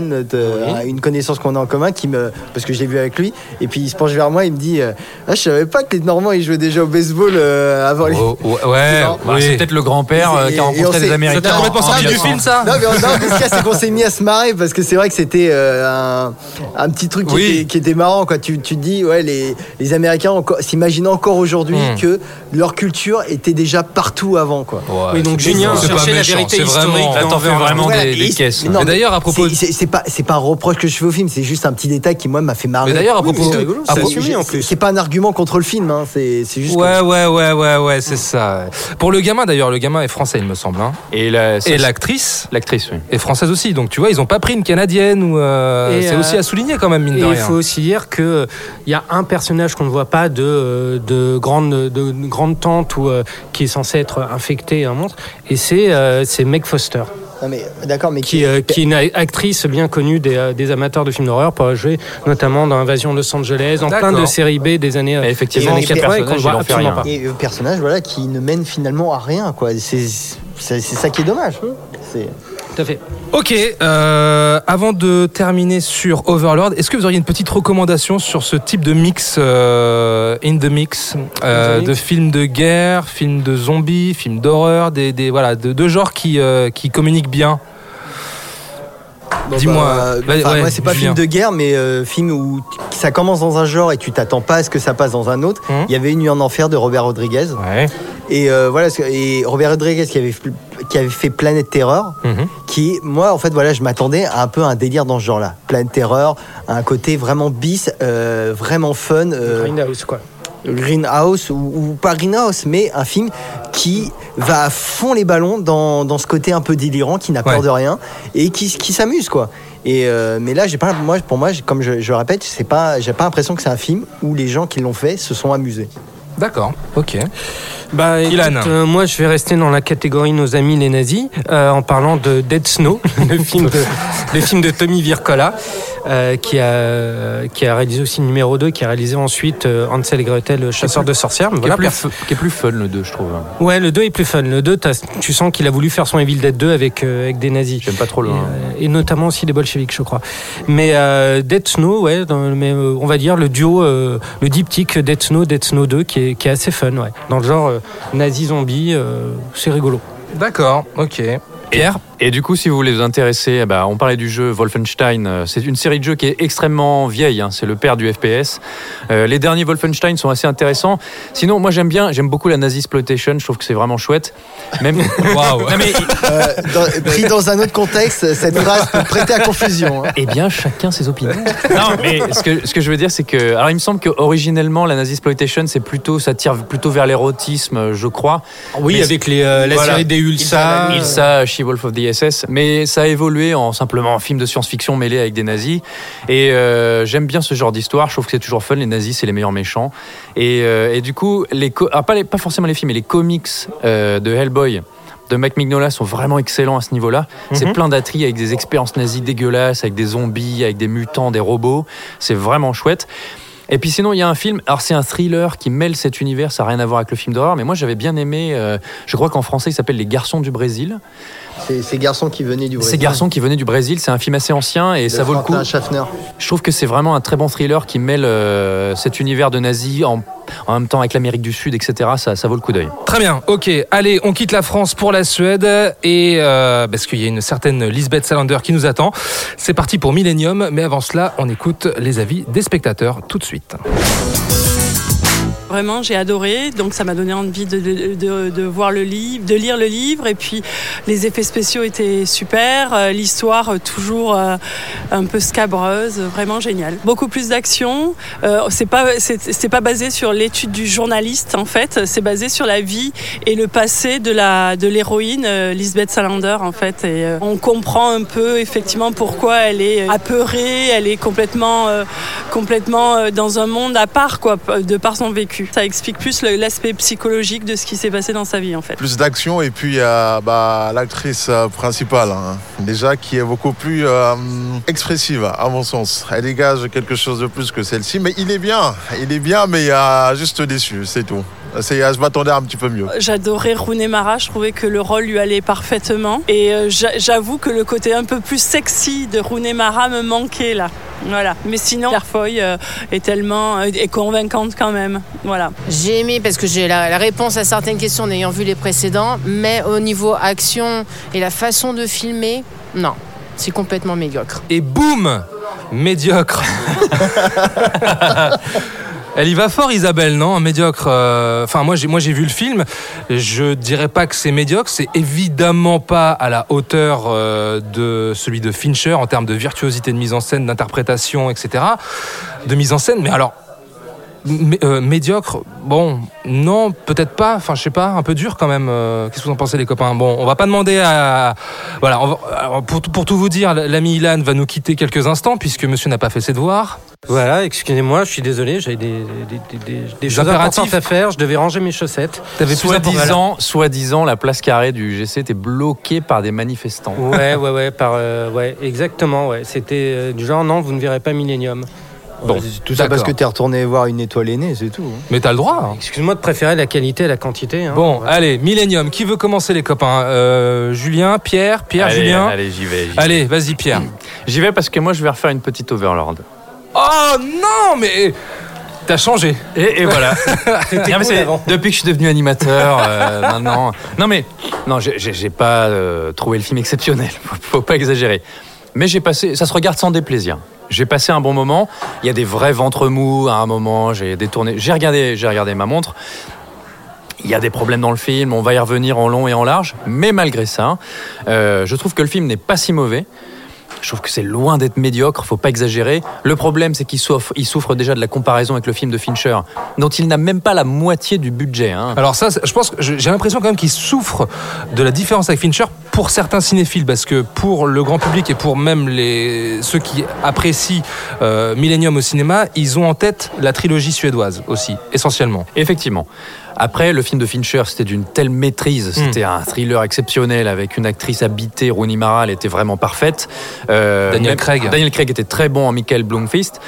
notre, euh, une connaissance qu'on a en commun, qui me, parce que je l'ai vu avec lui, et puis il se penche vers moi, il me dit, euh, ah, je savais pas que les Normands ils jouaient déjà au baseball euh, avant les. Oh, oh, ouais. Bah, oui. C'est peut-être le grand-père euh, qui a on rencontré des Américains. t'a complètement en sorti du 1900. film, ça Non, mais, non, mais ce qu'il y a, c'est qu'on s'est mis à se marrer parce que c'est vrai que c'était euh, un, un petit truc qui, Oui. était, qui était marrant. Quoi. Tu, tu te dis, ouais, les, les Américains encore- s'imaginent encore aujourd'hui Hmm. que leur culture était déjà partout avant. Quoi. Ouais, Oui, donc Julien c'est pas cherchait la méchant, vérité c'est vraiment- Là, t'en fais vraiment Voilà, des, caisses. mais d'ailleurs, à propos C'est- pas, c'est pas un reproche que je fais au film, c'est juste un petit détail qui, moi, m'a fait marrer. Mais d'ailleurs, à propos- mais à c'est- propos- c'est- assumé, en plus. C'est pas un argument contre le film, hein, c'est juste. Ouais, ouais, ouais, ouais, ouais, c'est ça. Pour le gamin, d'ailleurs, le gamin est français, il me semble. hein. Et la- Et ça, l'actrice l'actrice, oui. est française aussi. Donc, tu vois, ils ont pas pris une canadienne ou. euh, c'est euh, aussi à souligner quand même, mine Et de il rien. faut aussi dire qu'il y a un personnage qu'on ne voit pas de, euh, de, grande, de, de grande tante ou, euh, qui est censé être infecté, un monstre, et c'est euh, c'est Meg Foster, Non, mais d'accord, mais qui, euh, qui est une actrice bien connue des, euh, des amateurs de films d'horreur pour joué notamment dans Invasion Los Angeles, dans plein de séries B des années euh, Mais effectivement, des années ce 80 et qu'on ne personnage, voit absolument pas. Et personnage, voilà, qui ne mène finalement à rien, quoi. C'est c'est- c'est ça qui est dommage. C'est. Tout à fait. Ok, euh, avant de terminer sur Overlord, est-ce que vous auriez une petite recommandation sur ce type de mix euh, in the mix, euh, In the mix de films de guerre, films de zombies, films d'horreur, des, des voilà, de, de genres qui qui communiquent bien? Dis-moi, bah, bah, ouais, c'est pas Julien. film de guerre, mais euh, film où ça commence dans un genre et tu t'attends pas à ce que ça passe dans un autre. Mhm. Il y avait Une nuit en enfer de Robert Rodriguez. Ouais. Et euh, voilà, et Robert Rodriguez qui avait, qui avait fait Planète Terreur, Mhm. qui, moi, en fait, voilà, je m'attendais à un peu un délire dans ce genre-là. Planète Terreur, un côté vraiment bis, euh, vraiment fun. euh, Grindhouse, quoi. Greenhouse ou, ou pas Greenhouse, mais un film qui va à fond les ballons dans, dans ce côté un peu délirant, qui n'a peur Ouais. de rien et qui, qui s'amuse quoi. Et euh, mais là, j'ai pas, moi, pour moi, comme je, je le répète, c'est pas, j'ai pas l'impression que c'est un film où les gens qui l'ont fait se sont amusés. D'accord. Ok. Bah, écoute, Ilan. euh, moi, je vais rester dans la catégorie nos amis les nazis euh, en parlant de Dead Snow, le film de, le film de Tommy Vircola, euh, qui a qui a réalisé aussi le numéro 2, qui a réalisé ensuite euh, Hansel et Gretel, le chasseur de sorcières. Mais Qui, voilà, est plus, perso- fu- qui est plus fun le 2, je trouve. ouais, le 2 est plus fun. Le 2, t'as- tu sens qu'il a voulu faire son Evil Dead 2 avec euh, avec des nazis. J'aime pas trop le Et, 1. euh, et notamment aussi des bolcheviks, je crois. Mais euh, Dead Snow, ouais, dans- mais euh, on va dire le duo, euh, le diptyque Dead Snow, Dead Snow 2, qui est, qui est assez fun, ouais. Dans le genre euh, nazi zombie, euh, c'est rigolo. D'accord. Ok. Pierre. Et du coup, si vous voulez vous intéresser, eh ben, on parlait du jeu Wolfenstein. euh, C'est une série de jeux qui est extrêmement vieille. hein, c'est le père du FPS. Euh, les derniers Wolfenstein sont assez intéressants. Sinon, moi j'aime bien, j'aime beaucoup la Nazi exploitation. Je trouve que c'est vraiment chouette. Même. Waouh. Euh, dans- pris dans un autre contexte, cette phrase peut prêter à confusion. hein. eh bien, chacun ses opinions. non, mais ce que, ce que je veux dire, c'est que, alors, il me semble que originellement, la Nazi exploitation, c'est plutôt, ça tire plutôt vers l'érotisme, je crois. Oui, Mais avec les, euh, la voilà. série des Ulsa. Ilsa, She-Wolf of the SS, mais ça a évolué en simplement un film de science-fiction mêlé avec des nazis. Et euh, j'aime bien ce genre d'histoire. Je trouve que c'est toujours fun. Les nazis, c'est les meilleurs méchants. Et, euh, et du coup, les ah, pas, les- pas forcément les films, mais les comics euh, de Hellboy. De Mike Mignola sont vraiment excellents à ce niveau-là. C'est Mhm. plein d'attriers avec des expériences nazies dégueulasses, avec des zombies, avec des mutants, des robots. C'est vraiment chouette. Et puis sinon, il y a un film, alors c'est un thriller qui mêle cet univers, ça n'a rien à voir avec le film d'horreur, mais moi j'avais bien aimé, euh, je crois qu'en français il s'appelle Les Garçons du Brésil. C'est ces garçons qui venaient du Brésil. Ces garçons qui venaient du Brésil, c'est un film assez ancien et De ça vaut le coup. Schaffner. Je trouve que c'est vraiment un très bon thriller qui mêle euh, cet univers de nazis en, en même temps avec l'Amérique du Sud, etc. Ça, ça vaut le coup d'œil. Très bien, ok. Allez, on quitte la France pour la Suède et euh, parce qu'il y a une certaine Lisbeth Salander qui nous attend. C'est parti pour Millennium, mais avant cela, on écoute les avis des spectateurs tout de suite. 行ったの。Vraiment, j'ai adoré. Donc, ça m'a donné envie de, de- de- voir le livre, de lire le livre. Et puis, les effets spéciaux étaient super. Euh, L'histoire, euh, toujours euh, un peu scabreuse. Vraiment génial. Beaucoup plus d'action. C'est pas, c'est pas basé sur l'étude du journaliste, en fait. C'est basé sur la vie et le passé de la, de l'héroïne, Lisbeth Salander, en fait. Et on comprend un peu, effectivement, pourquoi elle est apeurée. Elle est complètement, complètement dans un monde à part, quoi, de par son vécu. Ça explique plus l'aspect psychologique de ce qui s'est passé dans sa vie, en fait. Plus d'action et puis a bah, l'actrice euh, principale, hein, déjà qui est beaucoup plus euh, expressive à mon sens. Elle dégage quelque chose de plus que celle-ci, mais il est bien, il est bien, mais il y a juste déçu, c'est tout. C'est- Je m'attendais un petit peu mieux. J'adorais Rooney Mara, je trouvais que le rôle lui allait parfaitement. Et euh, j'a- j'avoue que le côté un peu plus sexy de Rooney Mara me manquait là. Voilà. Mais sinon, Claire Foy euh, est tellement euh, est convaincante quand même. Voilà. J'ai aimé parce que j'ai la, la réponse à certaines questions en ayant vu les précédents, mais au niveau action et la façon de filmer, non, c'est complètement médiocre. Et boum Médiocre Elle y va fort Isabelle, non? Médiocre. euh, Enfin moi j'ai vu le film. Je dirais pas que c'est médiocre. C'est évidemment pas à la hauteur euh, de celui de Fincher en termes de virtuosité de mise en scène, d'interprétation, etc. De mise en scène. Mais alors euh, médiocre, bon, non, peut-être pas. Enfin, je sais pas, un peu dur quand même. Euh, Qu'est-ce que vous en pensez, les copains? Bon, on va pas demander à. Voilà, on va- alors, pour, pour tout vous dire, l'ami Ilan va nous quitter quelques instants puisque monsieur n'a pas fait ses devoirs. Voilà, excusez-moi, je suis désolé, j'avais des, des, des, des- des choses impératifs. à faire, je devais ranger mes chaussettes. T'avais. Soi-disant, soi-disant, la place carrée du GC était bloquée par des manifestants. Ouais, ouais, ouais, par, euh, ouais, exactement, ouais. C'était euh, du genre, non, vous ne verrez pas Millennium. Bon, Ouais, Tout ça parce que t'es retourné voir une étoile aînée, c'est tout. hein. Mais t'as le droit. hein. Excuse-moi de préférer la qualité à la quantité. hein. Bon, Ouais. allez, Millennium. Qui veut commencer, les copains? Euh, Julien, Pierre, Pierre, allez, Julien. Allez, j'y vais. Allez, vas-y, Pierre. J'y vais parce que moi, je vais refaire une petite Overlord. Oh non, mais t'as changé. Et, et voilà. C'était Non, mais cool c'est- avant. depuis que je suis devenu animateur, euh, maintenant. Non, mais non, j'ai- pas euh, trouvé le film exceptionnel. Faut, faut pas exagérer. Mais j'ai passé. Ça se regarde sans déplaisir. J'ai passé un bon moment. Il y a des vrais ventres mous à un moment. J'ai détourné. J'ai regardé. J'ai regardé ma montre. Il y a des problèmes dans le film. On va y revenir en long et en large. Mais malgré ça, euh, je trouve que le film n'est pas si mauvais. Je trouve que c'est loin d'être médiocre, faut pas exagérer. Le problème, c'est qu'il souffre, il souffre déjà de la comparaison avec le film de Fincher, dont il n'a même pas la moitié du budget. hein. Alors ça, je pense j'ai l'impression quand même qu'il souffre de la différence avec Fincher pour certains cinéphiles, parce que pour le grand public et pour même les ceux qui apprécient euh, Millennium au cinéma, ils ont en tête la trilogie suédoise aussi, essentiellement. Effectivement. Après, le film de Fincher, c'était d'une telle maîtrise. C'était un thriller exceptionnel avec une actrice habitée, Rooney Mara, elle était vraiment parfaite. Euh, Daniel même- Craig. Daniel Craig était très bon en Michael Blomqvist.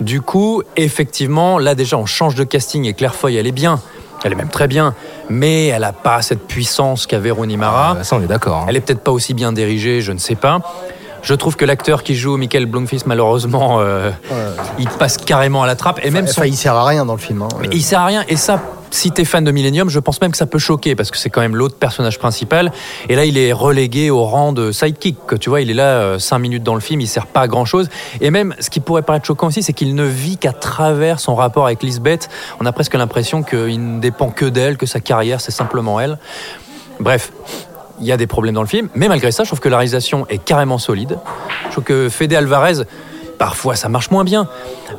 Du coup, effectivement, là déjà, on change de casting et Claire Foy, elle est bien. Elle est même très bien, mais elle n'a pas cette puissance qu'avait Rooney Mara. Ah, ça, on est d'accord. hein. Elle est peut-être pas aussi bien dirigée, je ne sais pas. Je trouve que l'acteur qui joue Michael Blomqvist, malheureusement, euh, il passe carrément à la trappe. Et même son- Enfin, il sert à rien dans le film. hein. mais il sert à rien. Et ça, si t'es fan de Millennium, je pense même que ça peut choquer parce que c'est quand même l'autre personnage principal. Et là, il est relégué au rang de sidekick. Tu vois, il est là 5 minutes dans le film, il sert pas à grand chose. Et même, ce qui pourrait paraître choquant aussi, c'est qu'il ne vit qu'à travers son rapport avec Lisbeth. On a presque l'impression qu'il ne dépend que d'elle, que sa carrière, c'est simplement elle. Bref. Il y a des problèmes dans le film, mais malgré ça, je trouve que la réalisation est carrément solide. Je trouve que Fede Alvarez, parfois ça marche moins bien,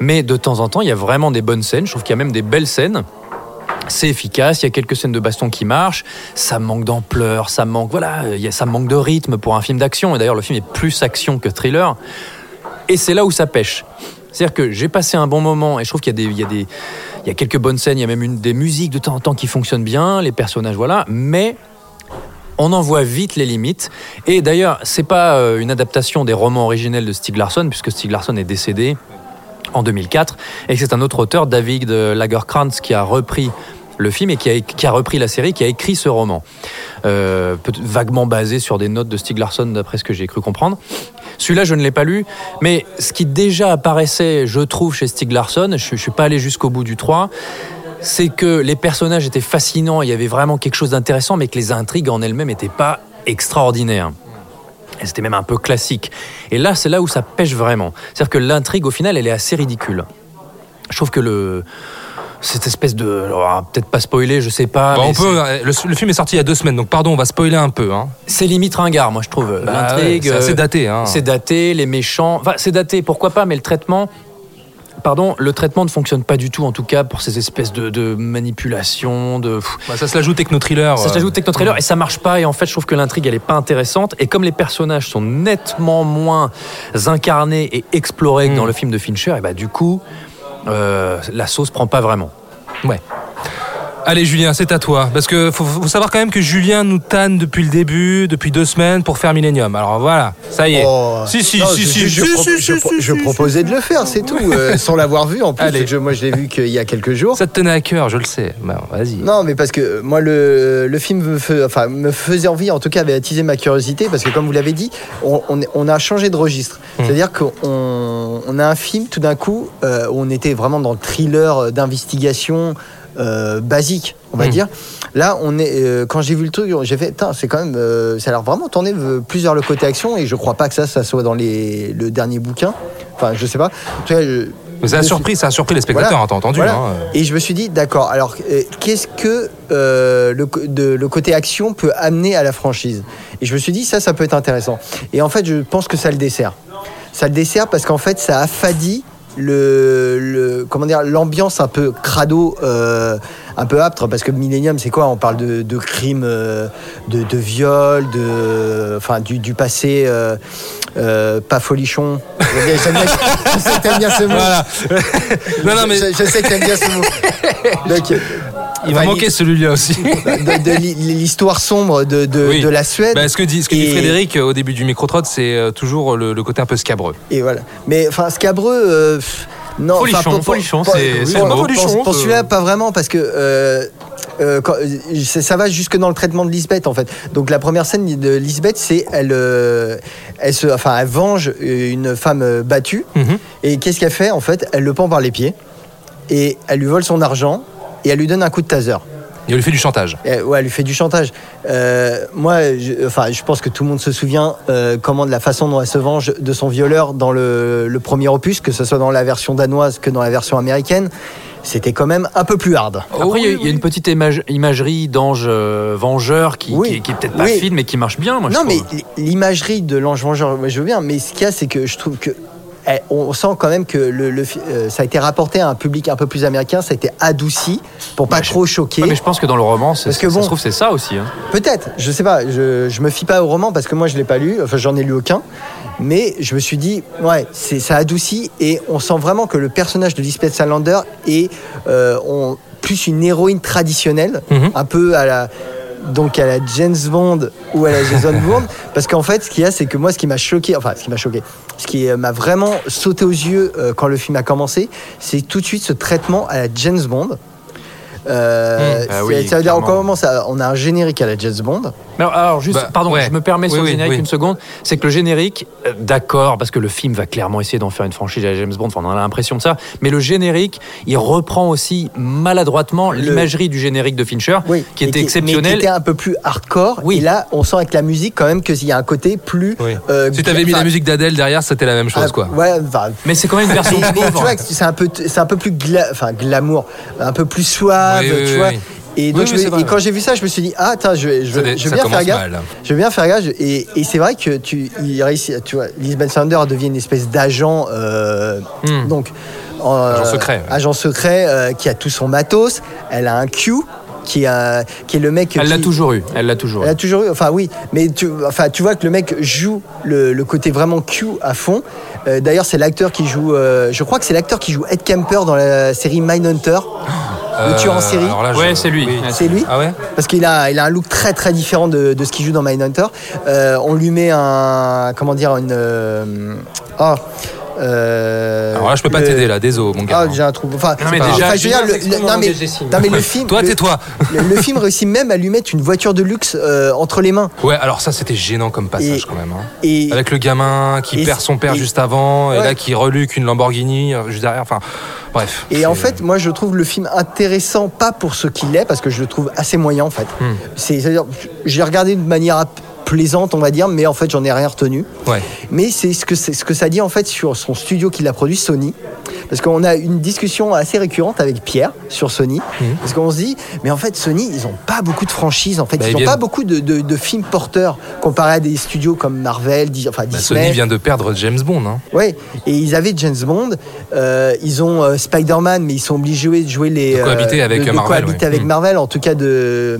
mais de temps en temps, il y a vraiment des bonnes scènes. Je trouve qu'il y a même des belles scènes. C'est efficace, il y a quelques scènes de baston qui marchent, ça manque d'ampleur, ça manque, voilà, a, ça manque de rythme pour un film d'action. Et d'ailleurs, le film est plus action que thriller. Et c'est là où ça pêche. C'est-à-dire que j'ai passé un bon moment et je trouve qu'il y a y y a quelques bonnes scènes, il y a même des musiques de temps en temps qui fonctionnent bien, les personnages, voilà, mais on en voit vite les limites. Et d'ailleurs, c'est pas euh, une adaptation des romans originels de Stieg Larsson, puisque Stieg Larsson est décédé. en 2004, et que c'est un autre auteur, David Lagerkrantz, qui a repris le film et qui a, repris la série, qui a écrit ce roman. Euh, vaguement basé sur des notes de Stieg Larsson, d'après ce que j'ai cru comprendre. Celui-là, je ne l'ai pas lu, mais ce qui déjà apparaissait, je trouve, chez Stieg Larsson, je ne suis pas allé jusqu'au bout du 3, c'est que les personnages étaient fascinants, il y avait vraiment quelque chose d'intéressant, mais que les intrigues en elles-mêmes n'étaient pas extraordinaires. C'était même un peu classique. Et là, c'est là où ça pêche vraiment. C'est-à-dire que l'intrigue, au final, elle est assez ridicule. Je trouve que le cette espèce de alors, peut-être pas spoiler, je sais pas. Bon, mais on peut, c'est- le, le film est sorti il y a deux semaines, donc pardon, on va spoiler un peu. Hein. c'est limite ringard, moi je trouve. Bah L'intrigue, ouais, c'est assez daté, hein. C'est daté, les méchants. Enfin, c'est daté, pourquoi pas, mais le traitement. Pardon, le traitement ne fonctionne pas du tout, en tout cas pour ces espèces de, de manipulations, de. Bah, ça se la joue techno-thriller. Ça euh. s'ajoute techno-trailer et ça marche pas. Et en fait, je trouve que l'intrigue, elle est pas intéressante. Et comme les personnages sont nettement moins incarnés et explorés que dans le film de Fincher, et bah du coup, euh, la sauce prend pas vraiment. Ouais. Allez Julien, c'est à toi. Parce que faut, faut savoir quand même que Julien nous tanne depuis le début, depuis deux semaines, pour faire Millennium. Alors voilà, ça y est. Oh. si, si, Non, si, je, si, je- si, si, pro- proposais de le faire, c'est tout, euh, sans l'avoir vu en plus. Allez. Je- moi, je l'ai vu qu'il y a quelques jours. Ça te tenait à cœur, je le sais. Bah, vas-y. Non, mais parce que moi, le, le film me, enfin, me faisait envie, en tout cas, avait attisé ma curiosité, parce que comme vous l'avez dit, on, on- on a changé de registre. Hmm. C'est-à-dire qu'on on a un film, tout d'un coup, euh, où on était vraiment dans le thriller d'investigation euh, basique, on va Hmm. dire. Là, on est, euh, quand j'ai vu le truc, j'ai fait, c'est quand même, euh, ça a l'air vraiment tourné plus vers le côté action, et je crois pas que ça, ça soit dans les, le dernier bouquin. Enfin, je sais pas. En tout cas, je- Mais ça a suis- surpris, ça a surpris les spectateurs, Voilà. hein, t'as entendu. Voilà. hein. Et je me suis dit, d'accord, alors euh, qu'est-ce que euh, le, de- le côté action peut amener à la franchise? Et je me suis dit, ça, ça peut être intéressant. Et en fait, je pense que ça le dessert. Ça le dessert parce qu'en fait, ça affadit le, le- comment dire l'ambiance un peu crado euh, un peu âpre parce que Millennium c'est quoi? On parle de, de crimes euh, de, de viols de enfin du, du passé euh, euh, pas folichon. J'aime bien- je sais que t'aimes bien ce mot. Voilà. non, non, mais je, je sais que t'aimes bien ce mot. Donc, il va manquer celui-là aussi. de, l'histoire sombre de, de, Oui. de la Suède Bah, ce que dit, ce que dit Et- Frédéric euh, au début du micro-trot, c'est euh, toujours le, le côté un peu scabreux. Et voilà. Mais enfin, scabreux. euh, pff, non, Folichon, folichon, c'est- pour- c'est le mot. pour- Pour euh. celui-là, pas vraiment, parce que. euh, euh, quand- euh, ça ça va jusque dans le traitement de Lisbeth en fait. Donc la première scène de Lisbeth, c'est elle, euh, elle se, enfin, elle venge une femme battue. Mhm. Et qu'est-ce qu'elle fait en fait? Elle le pend par les pieds et elle lui vole son argent et elle lui donne un coup de taser. Il lui fait du chantage. Euh, ouais, elle lui fait du chantage. Euh, moi, je, enfin, je pense que tout le monde se souvient euh, comment de la façon dont elle se venge de son violeur dans le, le premier opus, que ce soit dans la version danoise que dans la version américaine. C'était quand même un peu plus hard. Après, il y a- il y, a une petite image- imagerie d'ange euh, vengeur qui, Oui. qui, qui est peut-être pas Oui. fine, mais qui marche bien. Moi, je non, mais l'imagerie de l'ange vengeur, je veux bien, mais ce qu'il y a, c'est que je trouve que. Eh, On sent quand même que le, le fi- euh, ça a été rapporté à un public un peu plus américain, ça a été adouci pour pas trop choquer. Ouais, mais je pense que dans le roman, c'est- Parce que ça bon- se trouve, c'est ça aussi. hein. Peut-être, je sais pas, je, je me fie pas au roman parce que moi je l'ai pas lu, enfin j'en ai lu aucun, mais je me suis dit, ouais, c'est, ça adoucit et on sent vraiment que le personnage de Lisbeth Salander est euh, on- plus une héroïne traditionnelle, Mhm. un peu à la donc à la James Bond ou à la Jason Bourne parce qu'en fait ce qu'il y a c'est que moi ce qui m'a choqué enfin ce qui m'a choqué ce qui euh, m'a vraiment sauté aux yeux euh, quand le film a commencé c'est tout de suite ce traitement à la James Bond. Euh, Mmh. Ah oui, ça veut dire on commence à- on a un générique à la James Bond Alors, alors, juste, Bah, pardon, ouais. je me permets sur Oui, le oui, générique oui. une seconde. C'est que le générique, euh, d'accord, parce que le film va clairement essayer d'en faire une franchise à James Bond, enfin, on a l'impression de ça. Mais le générique, il reprend aussi maladroitement l'imagerie du générique de Fincher, Oui, qui mais était mais exceptionnel. qui était un peu plus hardcore. Oui. Et là, on sent avec la musique quand même qu'il y a un côté plus. Oui. euh, si t'avais mis enfin, la musique d'Adèle derrière, c'était la même chose, ah, quoi. Ouais, Mais c'est quand même une version mais- mais tu c'est un peu, c'est un peu plus gla- enfin, glamour, un peu plus suave, tu oui, vois. Et, donc Oui, je oui, me- c'est vrai, et quand j'ai vu ça, je me suis dit ah attends, je, je, Ça vais ça bien faire gaffe. Je vais bien faire gaffe. Et, et c'est vrai que tu, il réussit, tu vois, Lisbeth Sander devient une espèce d'agent, euh, Hmm. donc euh, Agent secret, ouais. agent secret euh, qui a tout son matos. Elle a un Q qui, a, qui est le mec. Elle l'a toujours eu. Elle l'a toujours eu. elle a toujours eu, enfin oui, mais tu, enfin, tu vois que le mec joue le, le côté vraiment Q à fond. Euh, D'ailleurs, c'est l'acteur qui joue, euh, je crois que c'est l'acteur qui joue Ed Kemper dans la série Mindhunter, le tueur en Euh, série. alors là, je- Ouais, c'est lui. oui. C'est lui Ah ouais parce qu'il a, il a un look très très différent de, de ce qu'il joue dans Mindhunter. Euh, on lui met un, comment dire, une, euh, oh, Euh, Alors là, je peux pas le- t'aider là, désolé, mon gars. Ah, j'ai un trou. Enfin, Non, mais enfin, déjà, je veux dire, le, le- non, mais, non, mais le film. Toi, tais-toi. Le, le film réussit même à lui mettre une voiture de luxe euh, entre les mains. Ouais, alors ça, c'était gênant comme passage Et- quand même. hein. Et Avec le gamin qui et- perd son père et- juste avant, et Ouais. là qui reluque une Lamborghini euh, juste derrière. Enfin, bref. Et en fait, moi, je trouve le film intéressant, pas pour ce qu'il est, parce que je le trouve assez moyen, en fait. Hmm. C'est, c'est-à-dire, j'ai regardé de manière plaisante, on va dire, mais en fait, j'en ai rien retenu. Ouais. Mais c'est ce que, c'est ce que ça dit, en fait, sur son studio qui l'a produit, Sony. Parce qu'on a une discussion assez récurrente avec Pierre sur Sony. Parce qu'on se dit, mais en fait, Sony, ils ont pas beaucoup de franchises. En fait, Bah, ils ils ont viennent- pas beaucoup de, de- de films porteurs comparé à des studios comme Marvel, Dis- enfin Bah, Disney. Sony vient de perdre James Bond. Hein. Ouais, et ils avaient James Bond, euh, ils ont euh, Spider-Man, mais ils sont obligés de jouer les. De cohabiter euh, avec de, de Marvel, cohabiter ouais. avec Mm. Marvel, en tout cas de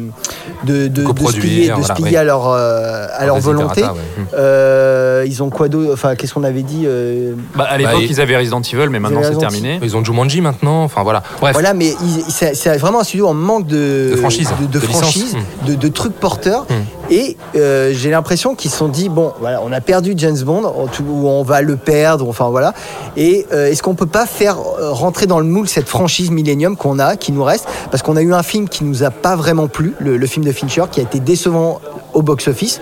de de, de coproduire, se plier, de voilà, se plier oui. à leur euh, à leur volonté. ouais. Mm. Euh, ils ont quoi d'autre? Enfin, qu'est-ce qu'on avait dit euh, Bah, à l'époque, Bah, ils avaient Resident Evil, mais maintenant c'est terminé. Ils ont Jumanji maintenant. Enfin voilà. Bref. Voilà, mais c'est vraiment un studio en manque de, De franchise, de, de de licence. franchise, Mm. de, de trucs porteurs. Mm. Et euh, j'ai l'impression qu'ils se sont dit bon, voilà, on a perdu James Bond, ou on va le perdre, enfin voilà. Et euh, est-ce qu'on peut pas faire euh, rentrer dans le moule cette franchise Millennium qu'on a, qui nous reste, parce qu'on a eu un film qui nous a pas vraiment plu, le, le film de Fincher, qui a été décevant au box-office.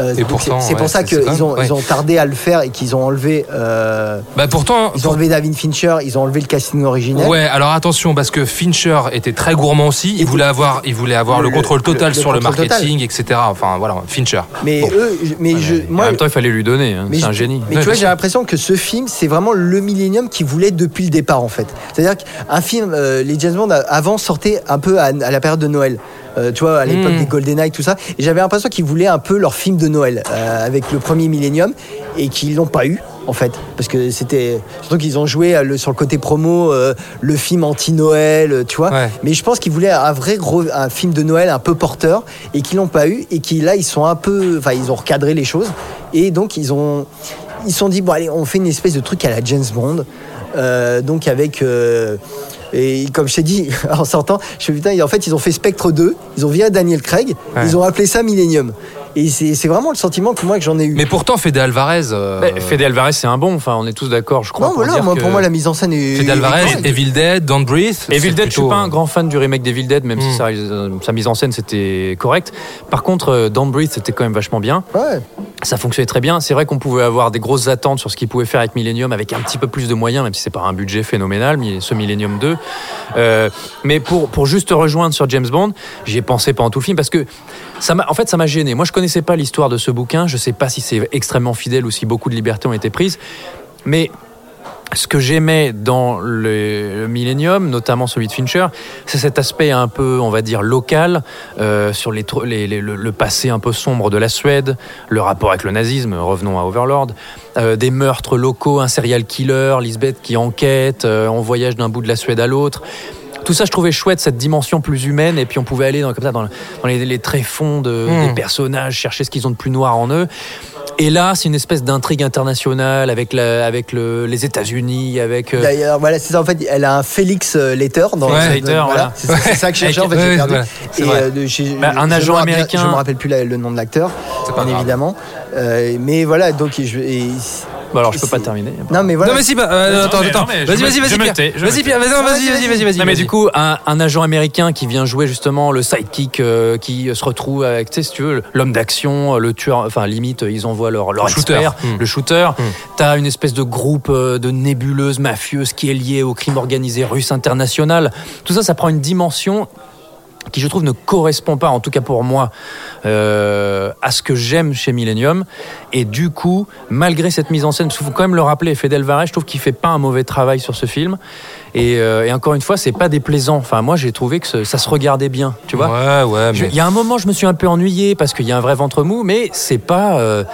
Euh, c'est pour ouais, ça qu'ils ont, même- ils ont tardé à le faire et qu'ils ont enlevé. euh, Bah pourtant. ils ont enlevé David Fincher, ils ont enlevé le casting originel. Ouais, alors attention parce que Fincher était très gourmand aussi. Il voulait avoir, il voulait avoir le, Le- contrôle total le- le sur le marketing, etc. Enfin voilà, Fincher. Mais Bon. eux, mais je, En moi, même temps, il fallait lui donner. hein. C'est un génie. Mais tu vois, j'ai l'impression que ce film, c'est vraiment le Millennium qu'ils voulaient depuis le départ, en fait. C'est-à-dire qu'un film, euh, les James Bond avant sortaient un peu à, à la période de Noël. Euh, tu vois, à l'époque Mm. des GoldenEye, tout ça. Et j'avais l'impression qu'ils voulaient un peu leur film de Noël euh, avec le premier Millennium et qu'ils l'ont pas eu. En fait, parce que c'était surtout qu'ils ont joué euh, le- sur le côté promo euh, le film anti-Noël, tu vois. Ouais. Mais je pense qu'ils voulaient un vrai gros un film de Noël un peu porteur et qu'ils l'ont pas eu et qui là ils sont un peu, enfin ils ont recadré les choses et donc ils ont ils se sont dit bon allez on fait une espèce de truc à la James Bond Euh, donc avec euh, et comme je t'ai dit en sortant je fais putain en fait ils ont fait Spectre 2 ils ont viré Daniel Craig Ouais. ils ont appelé ça Millennium et c'est c'est vraiment le sentiment que moi que j'en ai eu Mais pourtant, Fede Alvarez. euh, Mais Fede Alvarez, c'est un bon. Enfin, on est tous d'accord, je crois. non pour voilà dire moi, que- pour moi la mise en scène est Fede Alvarez, est. Evil Dead, Don't Breathe. Evil Dead, je suis plutôt, pas un euh, grand fan du remake d'Evil Dead, même si Mm. sa, euh, sa mise en scène c'était correct. Par contre, euh, Don't Breathe, c'était quand même vachement bien. ouais Ça fonctionnait très bien. C'est vrai qu'on pouvait avoir des grosses attentes sur ce qu'il pouvait faire avec Millennium, avec un petit peu plus de moyens, même si c'est pas un budget phénoménal, ce Millennium 2. Euh, mais pour, pour juste te rejoindre sur James Bond, j'y ai pensé pendant tout film parce que ça m'a, en fait, ça m'a gêné. Moi, je connaissais pas l'histoire de ce bouquin. Je sais pas si c'est extrêmement fidèle ou si beaucoup de libertés ont été prises. Mais ce que j'aimais dans le, le Millennium, notamment celui de Fincher, c'est cet aspect un peu, on va dire, local, euh, sur les, tro- les- les- le, le passé un peu sombre de la Suède, le rapport avec le nazisme, revenons à Overlord, euh, des meurtres locaux, un serial killer, Lisbeth qui enquête, euh, on voyage d'un bout de la Suède à l'autre. Tout ça, je trouvais chouette, cette dimension plus humaine, et puis on pouvait aller dans, comme ça, dans, le- dans les, les tréfonds de, des personnages, chercher ce qu'ils ont de plus noir en eux. Et là, c'est une espèce d'intrigue internationale avec, la, avec le- les États-Unis, avec. euh, D'ailleurs, voilà, c'est ça. En fait, elle a un Félix euh, Letter dans Ouais, Letter, voilà. C'est c'est ça que je cherchais. En fait, Ouais, perdu. voilà, Et, euh, j'ai- Bah, un je agent rappelle- américain. Je me rappelle plus la- le nom de l'acteur, bien évidemment. Euh, mais voilà, donc je, et- Bon, alors, je peux pas terminer. Non, mais voilà. Non mais si, bah, euh, Non, attends, mais- attends. Vas-y, vas-y, vas-y, Vas-y, vas-y, vas-y, vas-y, vas-y, vas-y. Non mais du coup, un, un agent américain qui vient jouer justement le sidekick, euh, qui se retrouve avec, tu sais, si tu veux, l'homme d'action, le tueur, enfin limite, ils envoient leur, leur Le shooter. expert, Hmm. le shooter. Hmm. T'as une espèce de groupe euh, de nébuleuses mafieuses qui est lié au crime organisé russe international. Tout ça, ça prend une dimension qui je trouve ne correspond pas, en tout cas pour moi, euh, à ce que j'aime chez Millennium. Et du coup, malgré cette mise en scène, il faut quand même le rappeler, Fede Alvarez, je trouve qu'il fait pas un mauvais travail sur ce film. Et, euh, et encore une fois, c'est pas déplaisant. Enfin, moi, j'ai trouvé que ça se regardait bien, tu vois. Ouais, ouais, Je- mais. Il y a un moment, je me suis un peu ennuyé parce qu'il y a un vrai ventre mou, mais c'est pas, euh,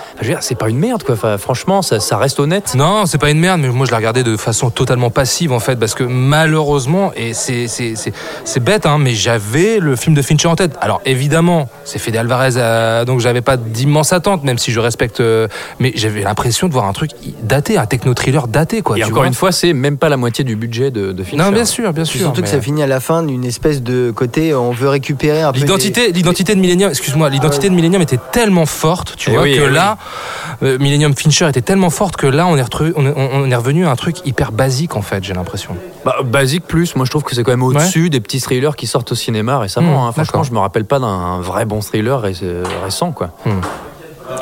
c'est pas une merde, quoi. Enfin, franchement, ça, ça reste honnête. Non, c'est pas une merde, mais moi je l'ai regardé de façon totalement passive en fait, parce que malheureusement, et c'est bête, hein, mais j'avais le film de Fincher en tête. Alors évidemment, c'est Fede Alvarez, euh, donc j'avais pas d'immense attente, même si je respecte, euh, mais j'avais l'impression de voir un truc daté, un techno-thriller daté, quoi. Et tu encore vois. une fois, c'est même pas la moitié du budget de, de Fincher. Non, bien sûr, bien sûr. surtout que ça finit à la fin d'une espèce de côté, on veut récupérer un peu. L'identité, l'identité de Millennium, excuse-moi, l'identité de Millennium était tellement forte, tu Eh vois, oui, que eh oui. là, euh, Millennium Fincher était tellement forte que là, on est, retru- on est- on est revenu à un truc hyper basique en fait, j'ai l'impression. Bah, basique plus, moi je trouve que c'est quand même au-dessus des petits thrillers qui sortent au cinéma récemment. Mmh, hein. Franchement, je me rappelle pas d'un vrai bon thriller ré- récent. quoi.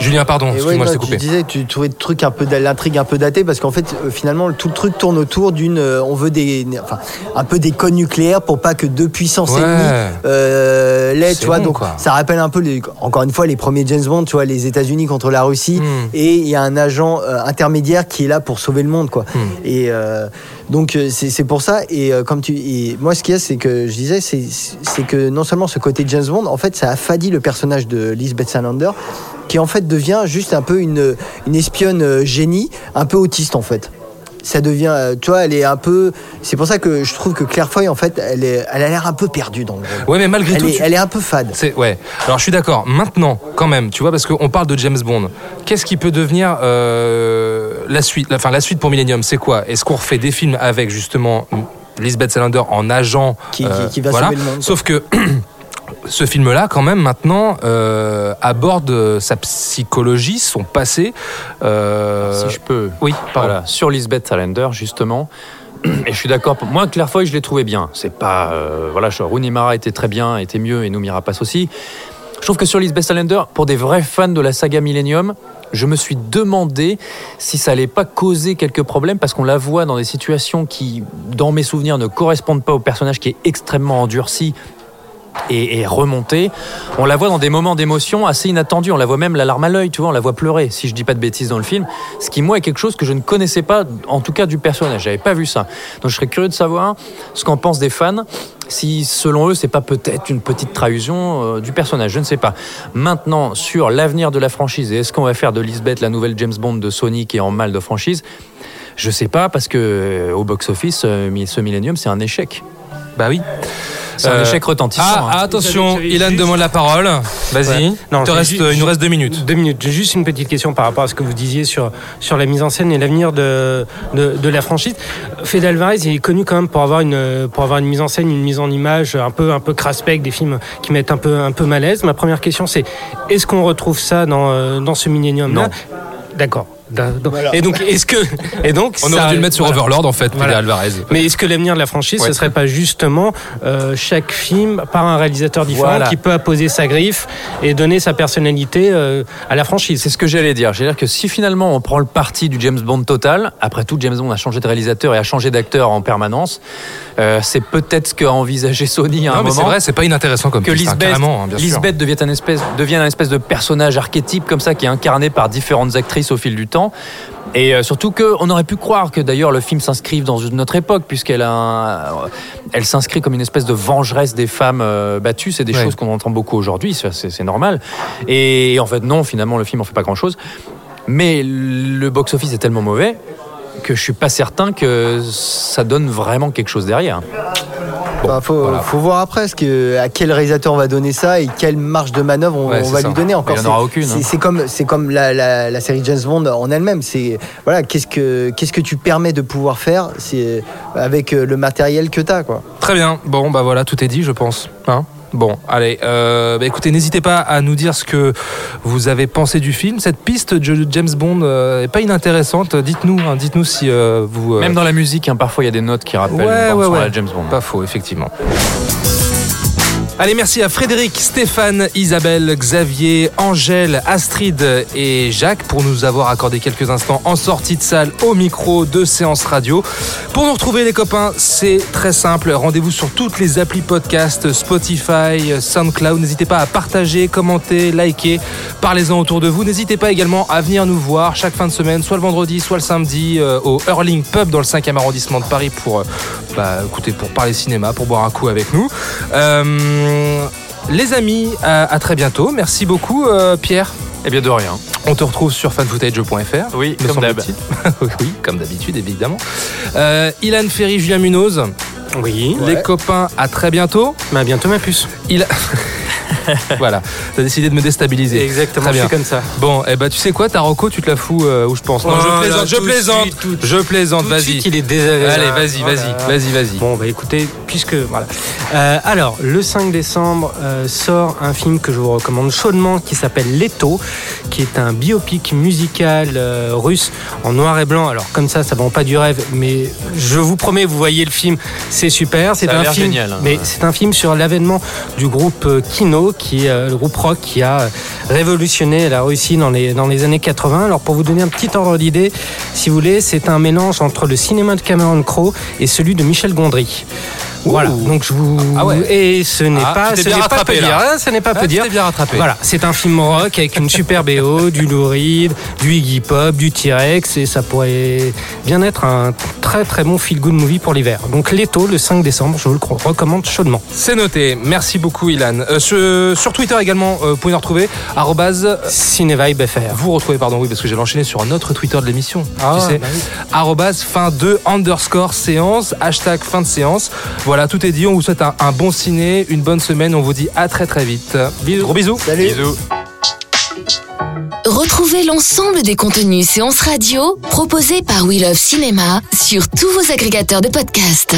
Julien, pardon, Et ouais, excuse-moi, je coupé. Tu disais que tu trouvais le truc un peu l'intrigue un peu datée parce qu'en fait euh, finalement tout le truc tourne autour d'une euh, on veut des enfin un peu des codes nucléaires pour pas que deux puissances Ouais. ennemies euh, l'aient tu vois donc quoi. ça rappelle un peu les, encore une fois les premiers James Bond tu vois les États-Unis contre la Russie Hmm. et il y a un agent euh, intermédiaire qui est là pour sauver le monde quoi Hmm. et euh, donc c'est pour ça et comme tu et moi ce qu'il y a c'est que je disais c'est c'est que non seulement ce côté James Bond en fait ça affadit le personnage de Lisbeth Salander qui en fait devient juste un peu une, une espionne euh, génie, un peu autiste en fait. Ça devient, euh, tu vois, elle est un peu. C'est pour ça que je trouve que Claire Foy, en fait, elle, est, elle a l'air un peu perdue dans le rôle. Ouais, mais malgré elle tout, est, tu- elle est un peu fade. C'est ouais. Alors je suis d'accord. Maintenant, quand même, tu vois, parce qu'on parle de James Bond. Qu'est-ce qui peut devenir euh, la suite la- Enfin, la suite pour Millennium, c'est quoi? Est-ce qu'on refait des films avec justement Lisbeth Salander en agent Qui- qui- euh, qui va voilà. sauver le monde. Sauf que ce film-là, quand même, maintenant, euh, aborde sa psychologie, son passé. euh, Si je peux. Oui, pardon. Voilà, sur Lisbeth Salander, justement. Et je suis d'accord. Moi, Claire Foy, je l'ai trouvé bien. C'est pas. euh, voilà, Rooney Mara était très bien, était mieux, et Noumira passe aussi. Je trouve que sur Lisbeth Salander, pour des vrais fans de la saga Millennium, je me suis demandé si ça allait pas causer quelques problèmes parce qu'on la voit dans des situations qui, dans mes souvenirs, ne correspondent pas au personnage qui est extrêmement endurci et, et remontée. On la voit dans des moments d'émotion assez inattendus. On la voit même la larme à l'œil, tu vois, on la voit pleurer, si je dis pas de bêtises dans le film. Ce qui, moi, est quelque chose que je ne connaissais pas, en tout cas du personnage. J'avais pas vu ça. Donc je serais curieux de savoir ce qu'en pensent des fans. Si, selon eux, c'est pas peut-être une petite trahison euh, du personnage, je ne sais pas. Maintenant, sur l'avenir de la franchise, est-ce qu'on va faire de Lisbeth la nouvelle James Bond de Sony qui est en mal de franchise? Je sais pas, parce que euh, au box-office, euh, ce Millennium, c'est un échec. Bah oui. C'est un Euh, échec retentissant. Ah, hein. attention, Ilan juste- demande la parole. Vas-y. Ouais. Il te j'ai reste- ju- il nous reste deux minutes. Deux minutes. J'ai juste une petite question par rapport à ce que vous disiez sur, sur la mise en scène et l'avenir de, de, de la franchise. Fede Alvarez, il est connu quand même pour avoir une, pour avoir une mise en scène, une mise en image un peu, un peu craspec, des films qui mettent un peu, un peu malaise. Ma première question, c'est est-ce qu'on retrouve ça dans, euh, dans ce Millennium-là Non. D'accord. Et donc, est-ce que. Et donc, On ça- aurait dû le mettre sur voilà. Overlord en fait, Voilà. Alvarez. Mais est-ce que l'avenir de la franchise, Ouais. ce serait pas justement euh, chaque film par un réalisateur différent Voilà. qui peut apposer sa griffe et donner sa personnalité euh, à la franchise? C'est ce que j'allais dire. J'allais dire que si finalement on prend le parti du James Bond total, après tout, James Bond a changé de réalisateur et a changé d'acteur en permanence, euh, c'est peut-être ce qu'a envisagé Sony à Non, un mais c'est moment. vrai, c'est pas inintéressant comme que piste, hein, Lisbeth, carrément, hein. Lisbeth devient un espèce, devient un espèce de personnage archétype comme ça qui est incarné par différentes actrices au fil du temps. Et euh, surtout qu'on aurait pu croire que d'ailleurs le film s'inscrive dans une autre époque puisqu'elle a un- elle s'inscrit comme une espèce de vengeresse des femmes euh, battues. C'est des Ouais. choses qu'on entend beaucoup aujourd'hui, c'est normal. Et en fait non, finalement le film en fait pas grand chose. Mais le box-office est tellement mauvais que je suis pas certain que ça donne vraiment quelque chose derrière. Bah, faut, faut voir après ce que, à quel réalisateur on va donner ça et quelle marge de manœuvre on, Ouais, on c'est va ça. lui donner encore. Il y en aura aucune, C'est hein. comme, c'est comme la, la- la série James Bond en elle-même. C'est voilà, qu'est-ce que qu'est-ce que tu permets de pouvoir faire c'est avec euh, le matériel que tu as quoi. Très bien. Bon, bah voilà, tout est dit, je pense. Hein Bon, allez. euh, bah écoutez, n'hésitez pas à nous dire ce que vous avez pensé du film. Cette piste de James Bond euh, est pas inintéressante. Dites-nous, hein, dites-nous si euh, vous. euh, Même dans la musique, hein, parfois il y a des notes qui rappellent Ouais, ouais, ouais. la James Bond. Pas faux, effectivement. Allez, merci à Frédéric, Stéphane, Isabelle, Xavier, Angèle, Astrid et Jacques pour nous avoir accordé quelques instants en sortie de salle au micro de séance radio. Pour nous retrouver les copains, c'est très simple. Rendez-vous sur toutes les applis podcast, Spotify, SoundCloud. N'hésitez pas à partager, commenter, liker. Parlez-en autour de vous. N'hésitez pas également à venir nous voir chaque fin de semaine, soit le vendredi, soit le samedi, euh, au Hurling Pub dans le 5e arrondissement de Paris pour, euh, bah, écoutez, pour parler cinéma, pour boire un coup avec nous. Euh, les amis, à, à très bientôt. Merci beaucoup, euh, Pierre. Eh bien, de rien. On te retrouve sur fanfootage.fr. Oui, me comme d'hab. semble-t-il. oui, comme d'habitude, évidemment. Euh, Ilan Ferry, Julien Munoz. Oui. Les copains, à très bientôt. Mais à bientôt, ma puce. Il... voilà, t'as décidé de me déstabiliser. Exactement, Très je bien. suis comme ça. Bon, eh ben tu sais quoi, ta Rocco, tu te la fous euh, où je pense. Non, Oh je là, plaisante, je plaisante, suite, tout de je plaisante, vas-y. il est désagréable. Allez, vas-y, Oh vas-y, vas-y, vas-y. Bon, bah écoutez, puisque voilà. Euh, alors, le 5 décembre euh, sort un film que je vous recommande chaudement qui s'appelle Leto, qui est un biopic musical euh, russe en noir et blanc. Alors, comme ça, ça vend pas du rêve, mais je vous promets, vous voyez le film, c'est super. C'est un film, génial, hein. mais c'est un film sur l'avènement du groupe euh, Qui euh, le groupe rock qui a euh, révolutionné la Russie dans les, dans les années 80. Alors, pour vous donner un petit ordre d'idée, si vous voulez, c'est un mélange entre le cinéma de Cameron Crowe et celui de Michel Gondry. Voilà, donc je vous. Ah ouais. Et ce n'est Ah, pas, t'es ce n'est pas peu dire, hein, ce n'est pas Ah, peu dire. bien rattrapé. Voilà, c'est un film rock avec une super BO, du Lou Reed, du Iggy Pop, du T-Rex, et ça pourrait bien être un très très bon feel-good movie pour l'hiver. Donc Leto, le 5 décembre, je vous le recommande chaudement. C'est noté. Merci beaucoup, Ilan. Euh, sur, sur Twitter également, euh, vous pouvez nous retrouver. arrobase, Cinevibe FR. Vous retrouvez, pardon, oui, parce que j'ai l'enchaîné sur un autre Twitter de l'émission. Ah, tu sais, bah oui. fin de underscore séance, hashtag fin de séance. Voilà, tout est dit. On vous souhaite un, un bon ciné, une bonne semaine. On vous dit à très très vite. Bisous. Gros bisous. Salut. Bisous. Retrouvez l'ensemble des contenus séances radio proposés par We Love Cinéma sur tous vos agrégateurs de podcasts.